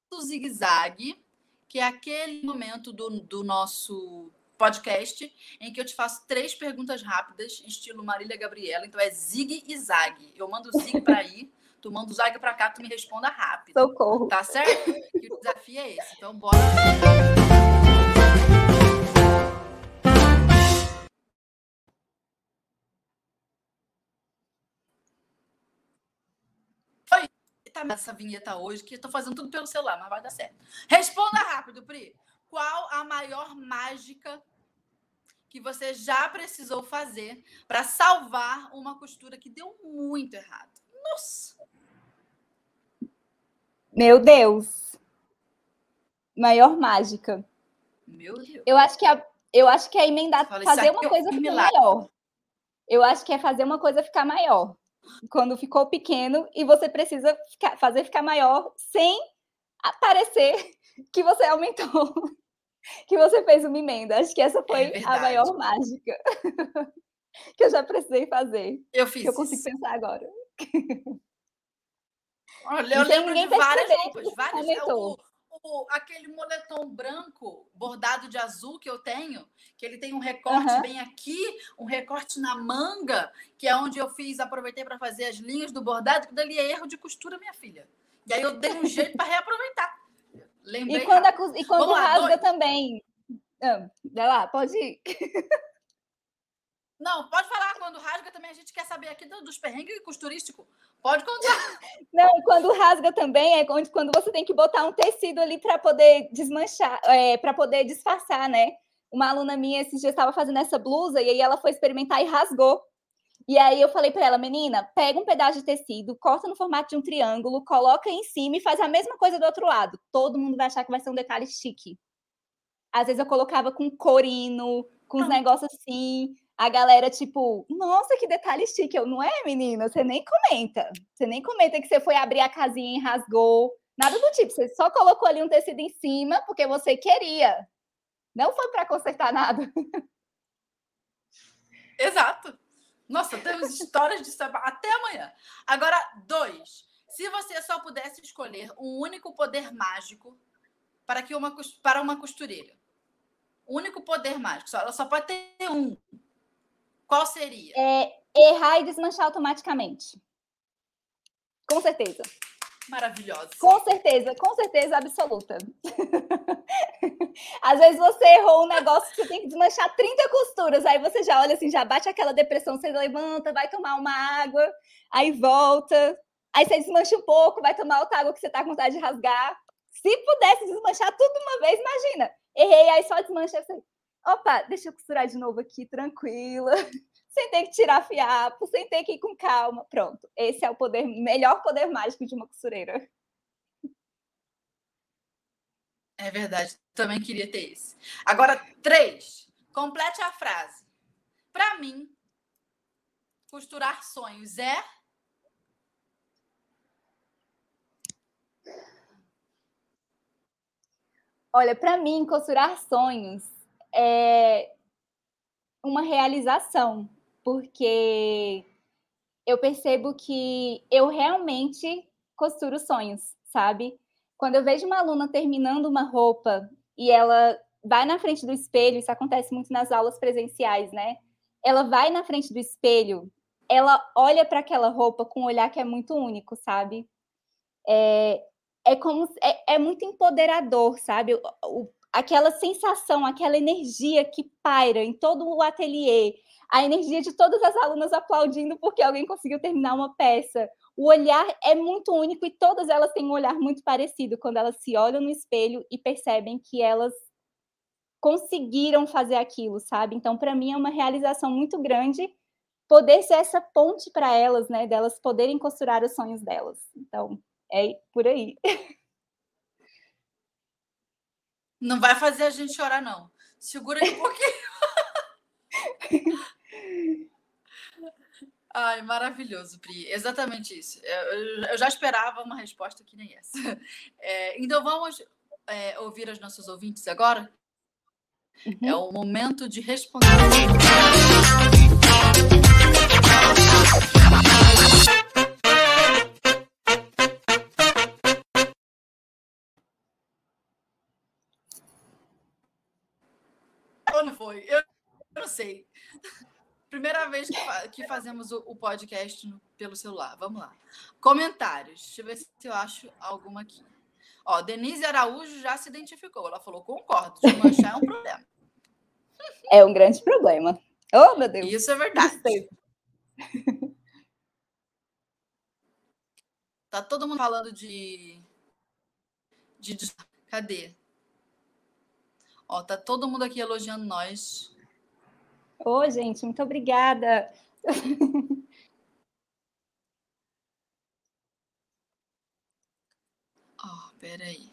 do zigue-zague, que é aquele momento do, do nosso podcast em que eu te faço três perguntas rápidas, estilo Marília Gabriela. Então é zigue e zague. Eu mando o zigue para aí. Tu manda o Zaga para cá, tu me responda rápido. Socorro. Tá certo? E o desafio é esse. Então, bora. Oi. Essa vinheta hoje, que eu tô fazendo tudo pelo celular, mas vai dar certo. Responda rápido, Pri. Qual a maior mágica que você já precisou fazer para salvar uma costura que deu muito errado? Nossa! Meu Deus! Maior mágica. Meu Deus. Eu acho que a, Eu acho que é emendar, Fala, fazer uma é coisa ficar maior. Eu acho que é fazer uma coisa ficar maior. Quando ficou pequeno e você precisa ficar, fazer ficar maior sem parecer que você aumentou, que você fez uma emenda. Acho que essa foi é a maior mágica que eu já precisei fazer. Eu fiz. Que eu consigo isso. pensar agora. Olha, eu lembro de várias roupas, várias. O, o, aquele moletom branco bordado de azul que eu tenho, que ele tem um recorte uhum. bem aqui, um recorte na manga, que é onde eu fiz, aproveitei para fazer as linhas do bordado, que dali é erro de costura, minha filha. E aí eu dei um jeito para reaproveitar. Lembrei e quando, a, e quando rasga também. Ah, vai lá, pode ir. Não, pode falar. Quando rasga também, a gente quer saber aqui dos perrengues costurísticos. Pode contar. Não, quando rasga também é quando você tem que botar um tecido ali para poder desmanchar, é, para poder disfarçar, né? Uma aluna minha esses dias estava fazendo essa blusa e aí ela foi experimentar e rasgou. E aí eu falei para ela, menina, pega um pedaço de tecido, corta no formato de um triângulo, coloca em cima e faz a mesma coisa do outro lado. Todo mundo vai achar que vai ser um detalhe chique. Às vezes eu colocava com corino, com os ah. negócios assim a galera, tipo, nossa, que detalhe chique. Eu, não é, menina? Você nem comenta. Você nem comenta que você foi abrir a casinha e rasgou. Nada do tipo. Você só colocou ali um tecido em cima porque você queria. Não foi para consertar nada. Exato. Nossa, temos histórias de até amanhã. Agora, dois. Se você só pudesse escolher um único poder mágico para, que uma, para uma costureira. único poder mágico. Ela só pode ter um. Qual seria? É, errar e desmanchar automaticamente. Com certeza. Maravilhosa. Com certeza, com certeza absoluta. Às vezes você errou um negócio que você tem que desmanchar 30 costuras, aí você já olha assim, já bate aquela depressão, você levanta, vai tomar uma água, aí volta, aí você desmancha um pouco, vai tomar outra água que você tá com vontade de rasgar. Se pudesse desmanchar tudo uma vez, imagina. Errei, aí só desmancha. Você opa, deixa eu costurar de novo aqui, tranquila, sem ter que tirar fiapo, sem ter que ir com calma. Pronto, esse é o poder, melhor poder mágico de uma costureira. É verdade, também queria ter esse. Agora, três. Complete a frase. Para mim, costurar sonhos é. Olha, para mim, costurar sonhos é uma realização, porque eu percebo que eu realmente costuro sonhos, sabe? Quando eu vejo uma aluna terminando uma roupa e ela vai na frente do espelho, isso acontece muito nas aulas presenciais, né? Ela vai na frente do espelho, ela olha para aquela roupa com um olhar que é muito único, sabe? É, é como é, é muito empoderador, sabe? O, o, aquela sensação, aquela energia que paira em todo o ateliê, a energia de todas as alunas aplaudindo porque alguém conseguiu terminar uma peça. O olhar é muito único e todas elas têm um olhar muito parecido quando elas se olham no espelho e percebem que elas conseguiram fazer aquilo, sabe? Então, para mim é uma realização muito grande poder ser essa ponte para elas, né, delas poderem costurar os sonhos delas. Então, é por aí. Não vai fazer a gente chorar, não. Segura aí um pouquinho. Ai, maravilhoso, Pri. Exatamente isso. Eu, já esperava uma resposta que nem essa. É, então vamos é, ouvir os nossos ouvintes agora? Uhum. É o momento de responder. Foi? Eu, não sei. Primeira vez que, que fazemos o, o podcast no, pelo celular. Vamos lá. Comentários. Deixa eu ver se eu acho alguma aqui. Ó, Denise Araújo já se identificou. Ela falou: concordo, desmanchar é um problema. É um grande problema. Oh, meu Deus. Isso é verdade. Tá todo mundo falando de. de. Cadê? Ó, tá todo mundo aqui elogiando nós. Ô, gente, muito obrigada. Ó, oh, peraí.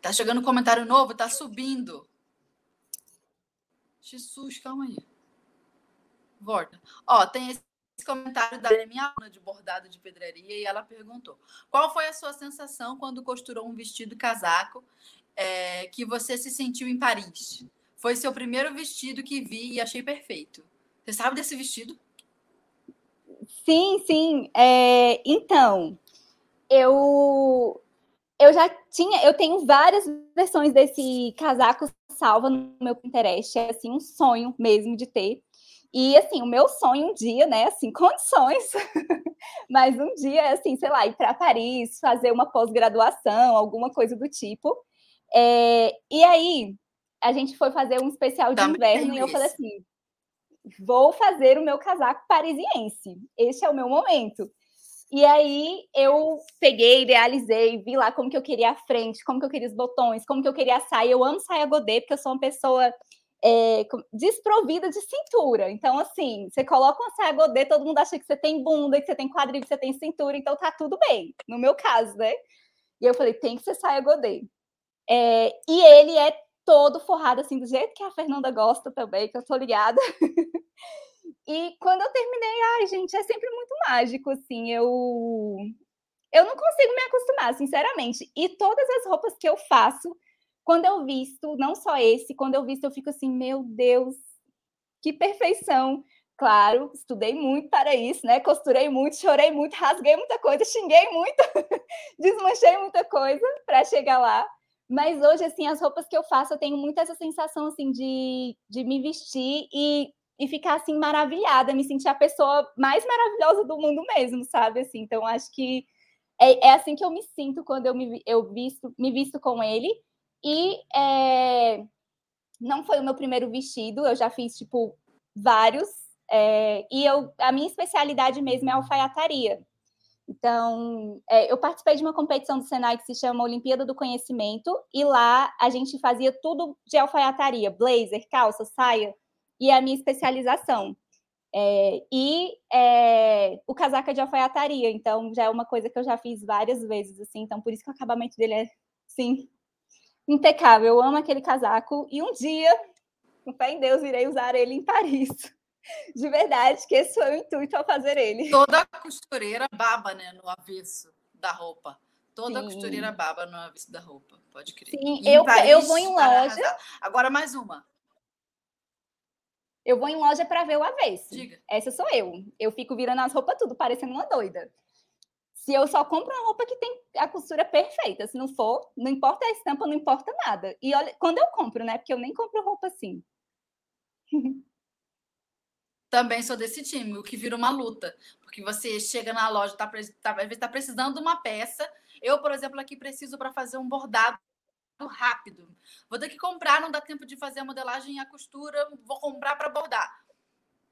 Tá chegando um comentário novo, tá subindo. Jesus, calma aí. Volta. Ó, tem esse comentário da minha aluna de bordado de pedreria e ela perguntou: qual foi a sua sensação quando costurou um vestido casaco é, que você se sentiu em Paris? Foi seu primeiro vestido que vi e achei perfeito. Você sabe desse vestido? Sim, sim. É, então, eu eu já tinha, eu tenho várias versões desse casaco salva no meu Pinterest, é assim um sonho mesmo de ter. E assim, o meu sonho um dia, né, assim, condições, mas um dia, assim, sei lá, ir para Paris, fazer uma pós-graduação, alguma coisa do tipo. É, e aí, a gente foi fazer um especial de inverno e eu falei assim: vou fazer o meu casaco parisiense. Este é o meu momento. E aí eu peguei, idealizei, vi lá como que eu queria a frente, como que eu queria os botões, como que eu queria a saia. Eu amo saia godê, porque eu sou uma pessoa é, desprovida de cintura. Então, assim, você coloca uma saia godê, todo mundo acha que você tem bunda, que você tem quadril, que você tem cintura, então tá tudo bem, no meu caso, né? E eu falei, tem que ser saia godê. É, e ele é todo forrado, assim, do jeito que a Fernanda gosta também, que eu tô ligada. E quando eu terminei, ai, gente, é sempre muito mágico, assim. Eu eu não consigo me acostumar, sinceramente. E todas as roupas que eu faço, quando eu visto, não só esse, quando eu visto, eu fico assim, meu Deus, que perfeição. Claro, estudei muito para isso, né? Costurei muito, chorei muito, rasguei muita coisa, xinguei muito, desmanchei muita coisa para chegar lá. Mas hoje, assim, as roupas que eu faço, eu tenho muito essa sensação, assim, de, de me vestir e e ficar assim maravilhada, me sentir a pessoa mais maravilhosa do mundo mesmo, sabe? Assim, então acho que é, é assim que eu me sinto quando eu me eu visto me visto com ele e é, não foi o meu primeiro vestido, eu já fiz tipo vários é, e eu a minha especialidade mesmo é alfaiataria. Então, é, eu participei de uma competição do Senai que se chama Olimpíada do Conhecimento, e lá a gente fazia tudo de alfaiataria: blazer, calça, saia, e a minha especialização. É, e é, o casaca de alfaiataria, então já é uma coisa que eu já fiz várias vezes, assim, então por isso que o acabamento dele é, sim, impecável. Eu amo aquele casaco e um dia, com fé em Deus, irei usar ele em Paris. De verdade, que esse foi o intuito ao fazer ele. Toda costureira baba, né, no avesso da roupa. Toda Sim. costureira baba no avesso da roupa, pode crer. Sim, eu, Paris, eu vou em loja. Agora mais uma. Eu vou em loja para ver o avesso. Diga. Essa sou eu. Eu fico virando as roupas tudo, parecendo uma doida. Se eu só compro uma roupa que tem a costura perfeita, se não for, não importa a estampa, não importa nada. E olha, quando eu compro, né? Porque eu nem compro roupa assim. Também sou desse time, o que vira uma luta. Porque você chega na loja, tá, tá, tá precisando de uma peça. Eu, por exemplo, aqui preciso para fazer um bordado rápido. Vou ter que comprar, não dá tempo de fazer a modelagem e a costura, vou comprar para bordar.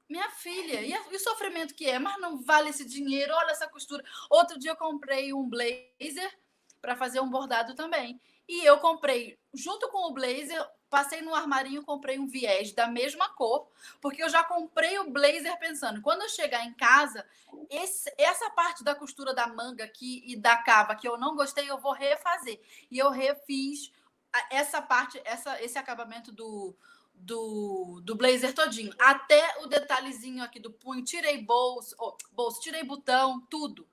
Minha filha, e, o sofrimento que é? Mas não vale esse dinheiro, olha essa costura. Outro dia eu comprei um blazer para fazer um bordado também. E eu comprei, junto com o blazer, passei no armarinho, comprei um viés da mesma cor, porque eu já comprei o blazer pensando, quando eu chegar em casa, esse, essa parte da costura da manga aqui e da cava que eu não gostei, eu vou refazer. E eu refiz essa parte, essa, esse acabamento do, do, do blazer todinho, até o detalhezinho aqui do punho, tirei bolso, oh, bolso, tirei botão, tudo.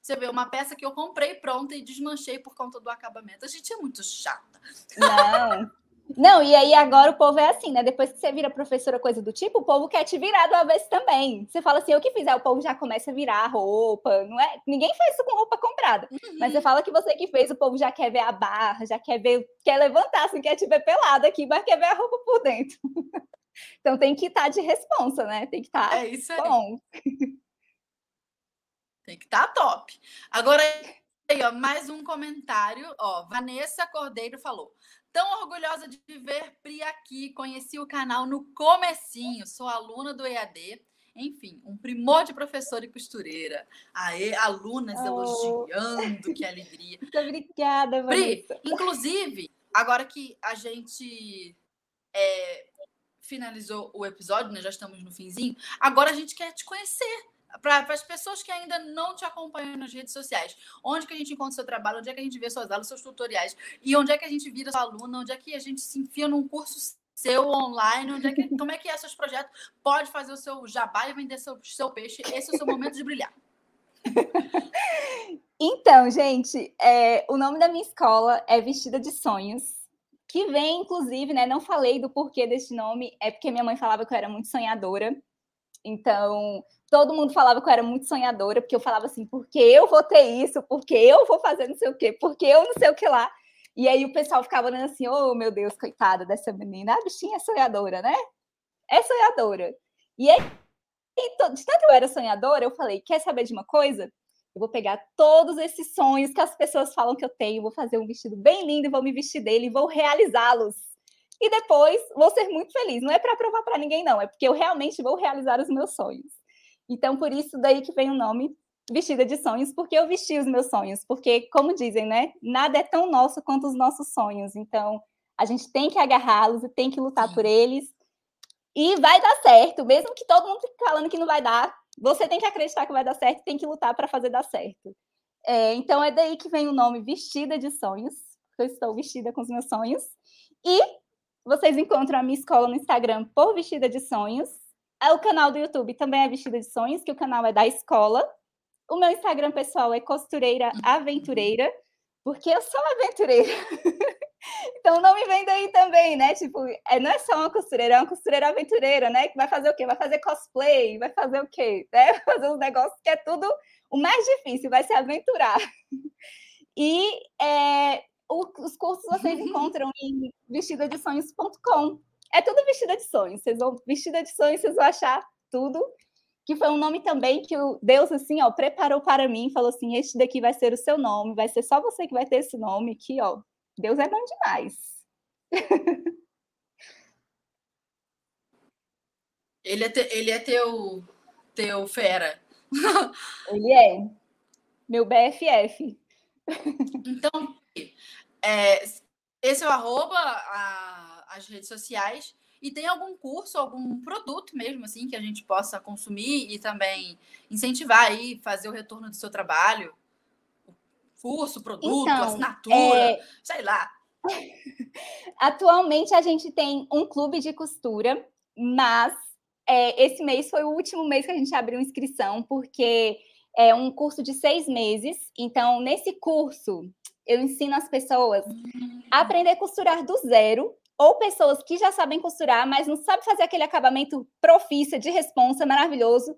Você vê, uma peça que eu comprei pronta e desmanchei por conta do acabamento. A gente é muito chata. Não. Não, e aí agora o povo é assim, né? Depois que você vira professora, coisa do tipo, o povo quer te virar do avesso também. Você fala assim, eu que fizer, o povo já começa a virar a roupa, não é? Ninguém faz isso com roupa comprada. Uhum. Mas você fala que você que fez, o povo já quer ver a barra, já quer ver, quer levantar, assim, quer te ver pelada aqui, mas quer ver a roupa por dentro. então tem que estar tá de responsa, né? Tem que estar tá é isso aí. bom. Tem que estar tá top. Agora, aí, ó, mais um comentário. Ó, Vanessa Cordeiro falou: Tão orgulhosa de ver Pri aqui. Conheci o canal no comecinho. Sou aluna do EAD. Enfim, um primor de professora e costureira. Aê, alunas oh. elogiando, que alegria. Muito obrigada, Vanessa. Pri, inclusive, agora que a gente é, finalizou o episódio, né? Já estamos no finzinho. Agora a gente quer te conhecer para as pessoas que ainda não te acompanham nas redes sociais, onde que a gente encontra o seu trabalho, onde é que a gente vê suas aulas, seus tutoriais, e onde é que a gente vira sua aluna, onde é que a gente se enfia num curso seu online, onde é que, como é que é seus projetos? Pode fazer o seu jabá e vender seu, seu peixe. Esse é o seu momento de brilhar. Então, gente, é, o nome da minha escola é Vestida de Sonhos, que vem, inclusive, né? Não falei do porquê deste nome, é porque minha mãe falava que eu era muito sonhadora. Então, todo mundo falava que eu era muito sonhadora, porque eu falava assim, porque eu vou ter isso, porque eu vou fazer não sei o quê, porque eu não sei o que lá. E aí o pessoal ficava olhando assim, oh meu Deus, coitada dessa menina, a bichinha é sonhadora, né? É sonhadora. E aí, de tanto eu era sonhadora, eu falei, quer saber de uma coisa? Eu vou pegar todos esses sonhos que as pessoas falam que eu tenho, vou fazer um vestido bem lindo e vou me vestir dele e vou realizá-los. E depois vou ser muito feliz. Não é para provar para ninguém, não, é porque eu realmente vou realizar os meus sonhos. Então, por isso daí que vem o nome Vestida de Sonhos, porque eu vesti os meus sonhos. Porque, como dizem, né? Nada é tão nosso quanto os nossos sonhos. Então, a gente tem que agarrá-los e tem que lutar por eles. E vai dar certo, mesmo que todo mundo fique falando que não vai dar, você tem que acreditar que vai dar certo, tem que lutar para fazer dar certo. É, então é daí que vem o nome Vestida de Sonhos. Eu estou vestida com os meus sonhos. E vocês encontram a minha escola no Instagram por Vestida de Sonhos. É, o canal do YouTube também é Vestida de Sonhos, que o canal é da escola. O meu Instagram pessoal é Costureira Aventureira, porque eu sou aventureira. Então não me vem daí também, né? Tipo, é, não é só uma costureira, é uma costureira aventureira, né? Que vai fazer o quê? Vai fazer cosplay, vai fazer o quê? Né? Vai fazer uns negócios que é tudo o mais difícil, vai se aventurar. E é, o, os cursos vocês encontram em vestidadesonhos.com. É tudo vestida de sonhos. Vocês vão, vestida de sonhos, vocês vão achar tudo. Que foi um nome também que o Deus, assim, ó, preparou para mim, falou assim: este daqui vai ser o seu nome, vai ser só você que vai ter esse nome aqui, ó Deus é bom demais. Ele é, te, ele é teu, teu fera. Ele é. Meu BFF. Então, é, esse é o arroba, a, as redes sociais. E tem algum curso, algum produto mesmo, assim, que a gente possa consumir e também incentivar aí, fazer o retorno do seu trabalho? curso, produto, então, assinatura, é... sei lá. Atualmente a gente tem um clube de costura, mas é, esse mês foi o último mês que a gente abriu inscrição, porque é um curso de seis meses. Então, nesse curso, eu ensino as pessoas a aprender a costurar do zero, ou pessoas que já sabem costurar, mas não sabem fazer aquele acabamento profícia, de responsa, maravilhoso,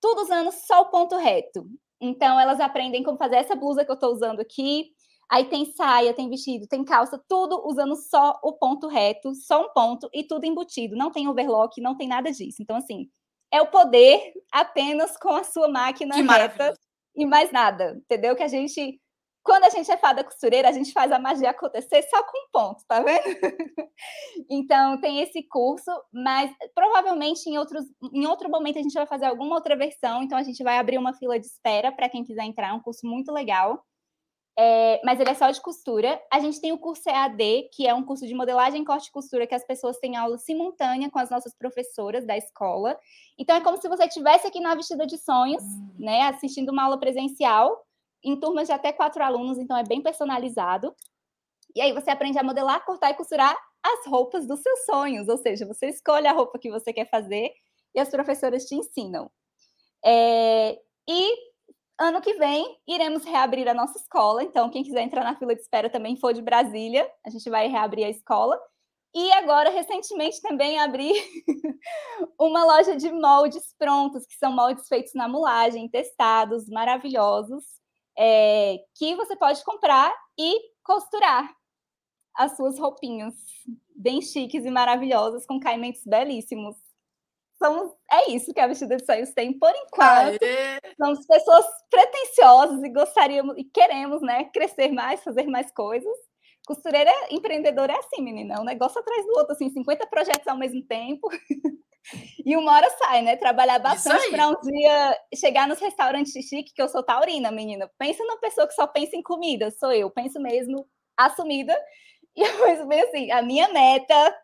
tudo usando só o ponto reto. Então, elas aprendem como fazer essa blusa que eu estou usando aqui. Aí tem saia, tem vestido, tem calça, tudo usando só o ponto reto, só um ponto e tudo embutido. Não tem overlock, não tem nada disso. Então, assim, é o poder apenas com a sua máquina que reta e mais nada. Entendeu? Que a gente quando a gente é fada costureira, a gente faz a magia acontecer só com um ponto, tá vendo? então, tem esse curso, mas provavelmente em, outros, em outro momento a gente vai fazer alguma outra versão, então a gente vai abrir uma fila de espera para quem quiser entrar, é um curso muito legal. É, mas ele é só de costura. A gente tem o curso EAD, que é um curso de modelagem, corte e costura, que as pessoas têm aula simultânea com as nossas professoras da escola. Então, é como se você estivesse aqui na Vestida de Sonhos, hum. né, assistindo uma aula presencial, em turmas de até quatro alunos, então é bem personalizado. E aí você aprende a modelar, cortar e costurar as roupas dos seus sonhos, ou seja, você escolhe a roupa que você quer fazer e as professoras te ensinam. É, e ano que vem iremos reabrir a nossa escola, então quem quiser entrar na fila de espera também for de Brasília, a gente vai reabrir a escola. E agora, recentemente, também abri uma loja de moldes prontos, que são moldes feitos na mulagem, testados, maravilhosos é, que você pode comprar e costurar as suas roupinhas bem chiques e maravilhosas, com caimentos belíssimos. Somos, é isso que a Vestida de Sonhos tem por enquanto. Aê! Somos pessoas pretensiosas e gostaríamos e queremos, né, crescer mais, fazer mais coisas. Costureira empreendedora é assim, menina, é um negócio atrás do outro, assim, 50 projetos ao mesmo tempo. E uma hora sai, né? Trabalhar bastante para um dia chegar nos restaurantes chique, que eu sou taurina, menina. Pensa numa pessoa que só pensa em comida, sou eu. Penso mesmo assumida. E eu penso bem assim, a minha meta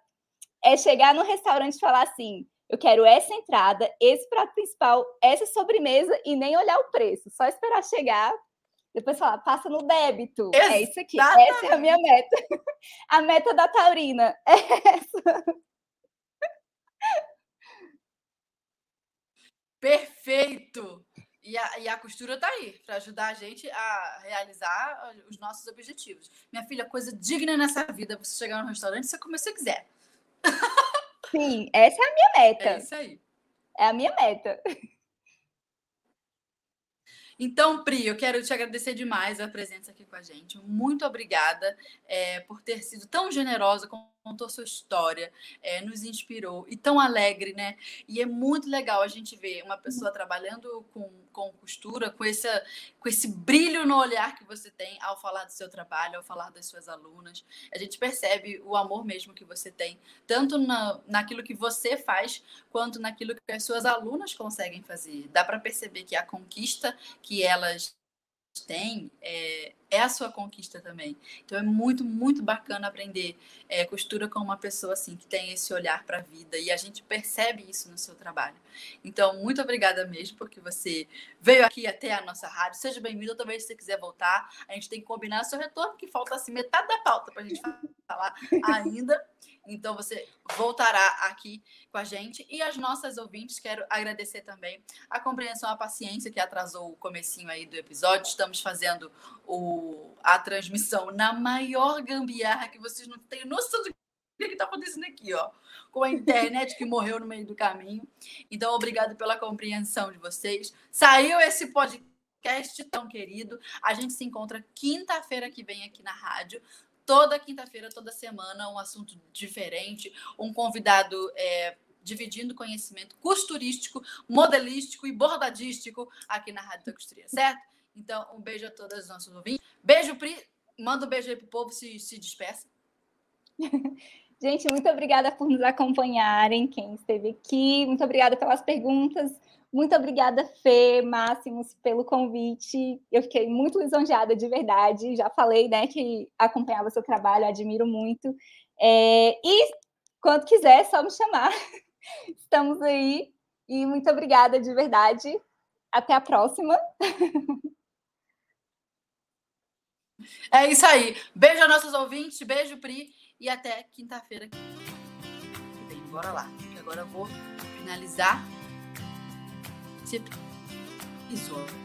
é chegar no restaurante e falar assim, eu quero essa entrada, esse prato principal, essa sobremesa e nem olhar o preço. Só esperar chegar, depois falar, passa no débito. Exatamente. É isso aqui. Essa é a minha meta. A meta da taurina é essa. Perfeito! E a, e a costura tá aí para ajudar a gente a realizar os nossos objetivos. Minha filha, coisa digna nessa vida, você chegar no restaurante você comer se você quiser. Sim, essa é a minha meta. É isso aí. É a minha meta. Então, Pri, eu quero te agradecer demais a presença aqui com a gente. Muito obrigada é, por ter sido tão generosa, contou sua história, é, nos inspirou e tão alegre, né? E é muito legal a gente ver uma pessoa trabalhando com, com costura, com, esse com esse brilho no olhar que você tem ao falar do seu trabalho, ao falar das suas alunas. A gente percebe o amor mesmo que você tem, tanto na, naquilo que você faz, quanto naquilo que as suas alunas conseguem fazer. Dá para perceber que a conquista que elas têm é, é, a sua conquista também. Então é muito, muito bacana aprender é, costura com uma pessoa assim que tem esse olhar para a vida e a gente percebe isso no seu trabalho. Então, muito obrigada mesmo porque você veio aqui até a nossa rádio. Seja bem-vindo, talvez se você quiser voltar. A gente tem que combinar seu retorno, que falta assim metade da pauta para a gente falar ainda. Então você voltará aqui com a gente. E as nossas ouvintes, quero agradecer também a compreensão, a paciência que atrasou o comecinho aí do episódio. Estamos fazendo o, a transmissão na maior gambiarra que vocês não têm noção do que está acontecendo aqui, ó. Com a internet que morreu no meio do caminho. Então, obrigado pela compreensão de vocês. Saiu esse podcast tão querido. A gente se encontra quinta-feira que vem aqui na rádio toda quinta-feira, toda semana, um assunto diferente, um convidado é, dividindo conhecimento costurístico, modelístico e bordadístico aqui na Rádio da Costuria, certo? Então, um beijo a todas os nossos ouvintes. Beijo, Pri. Manda um beijo aí pro povo, se, se despeça. Gente, muito obrigada por nos acompanharem, quem esteve aqui. Muito obrigada pelas perguntas. Muito obrigada, Fê, Máximos, pelo convite. Eu fiquei muito lisonjeada, de verdade. Já falei, né, que acompanhava seu trabalho, admiro muito. É, e quando quiser, é só me chamar. Estamos aí. E muito obrigada, de verdade. Até a próxima. É isso aí. Beijo aos nossos ouvintes, beijo, Pri, e até quinta-feira vem. Bora lá. Agora eu vou finalizar esse episódio.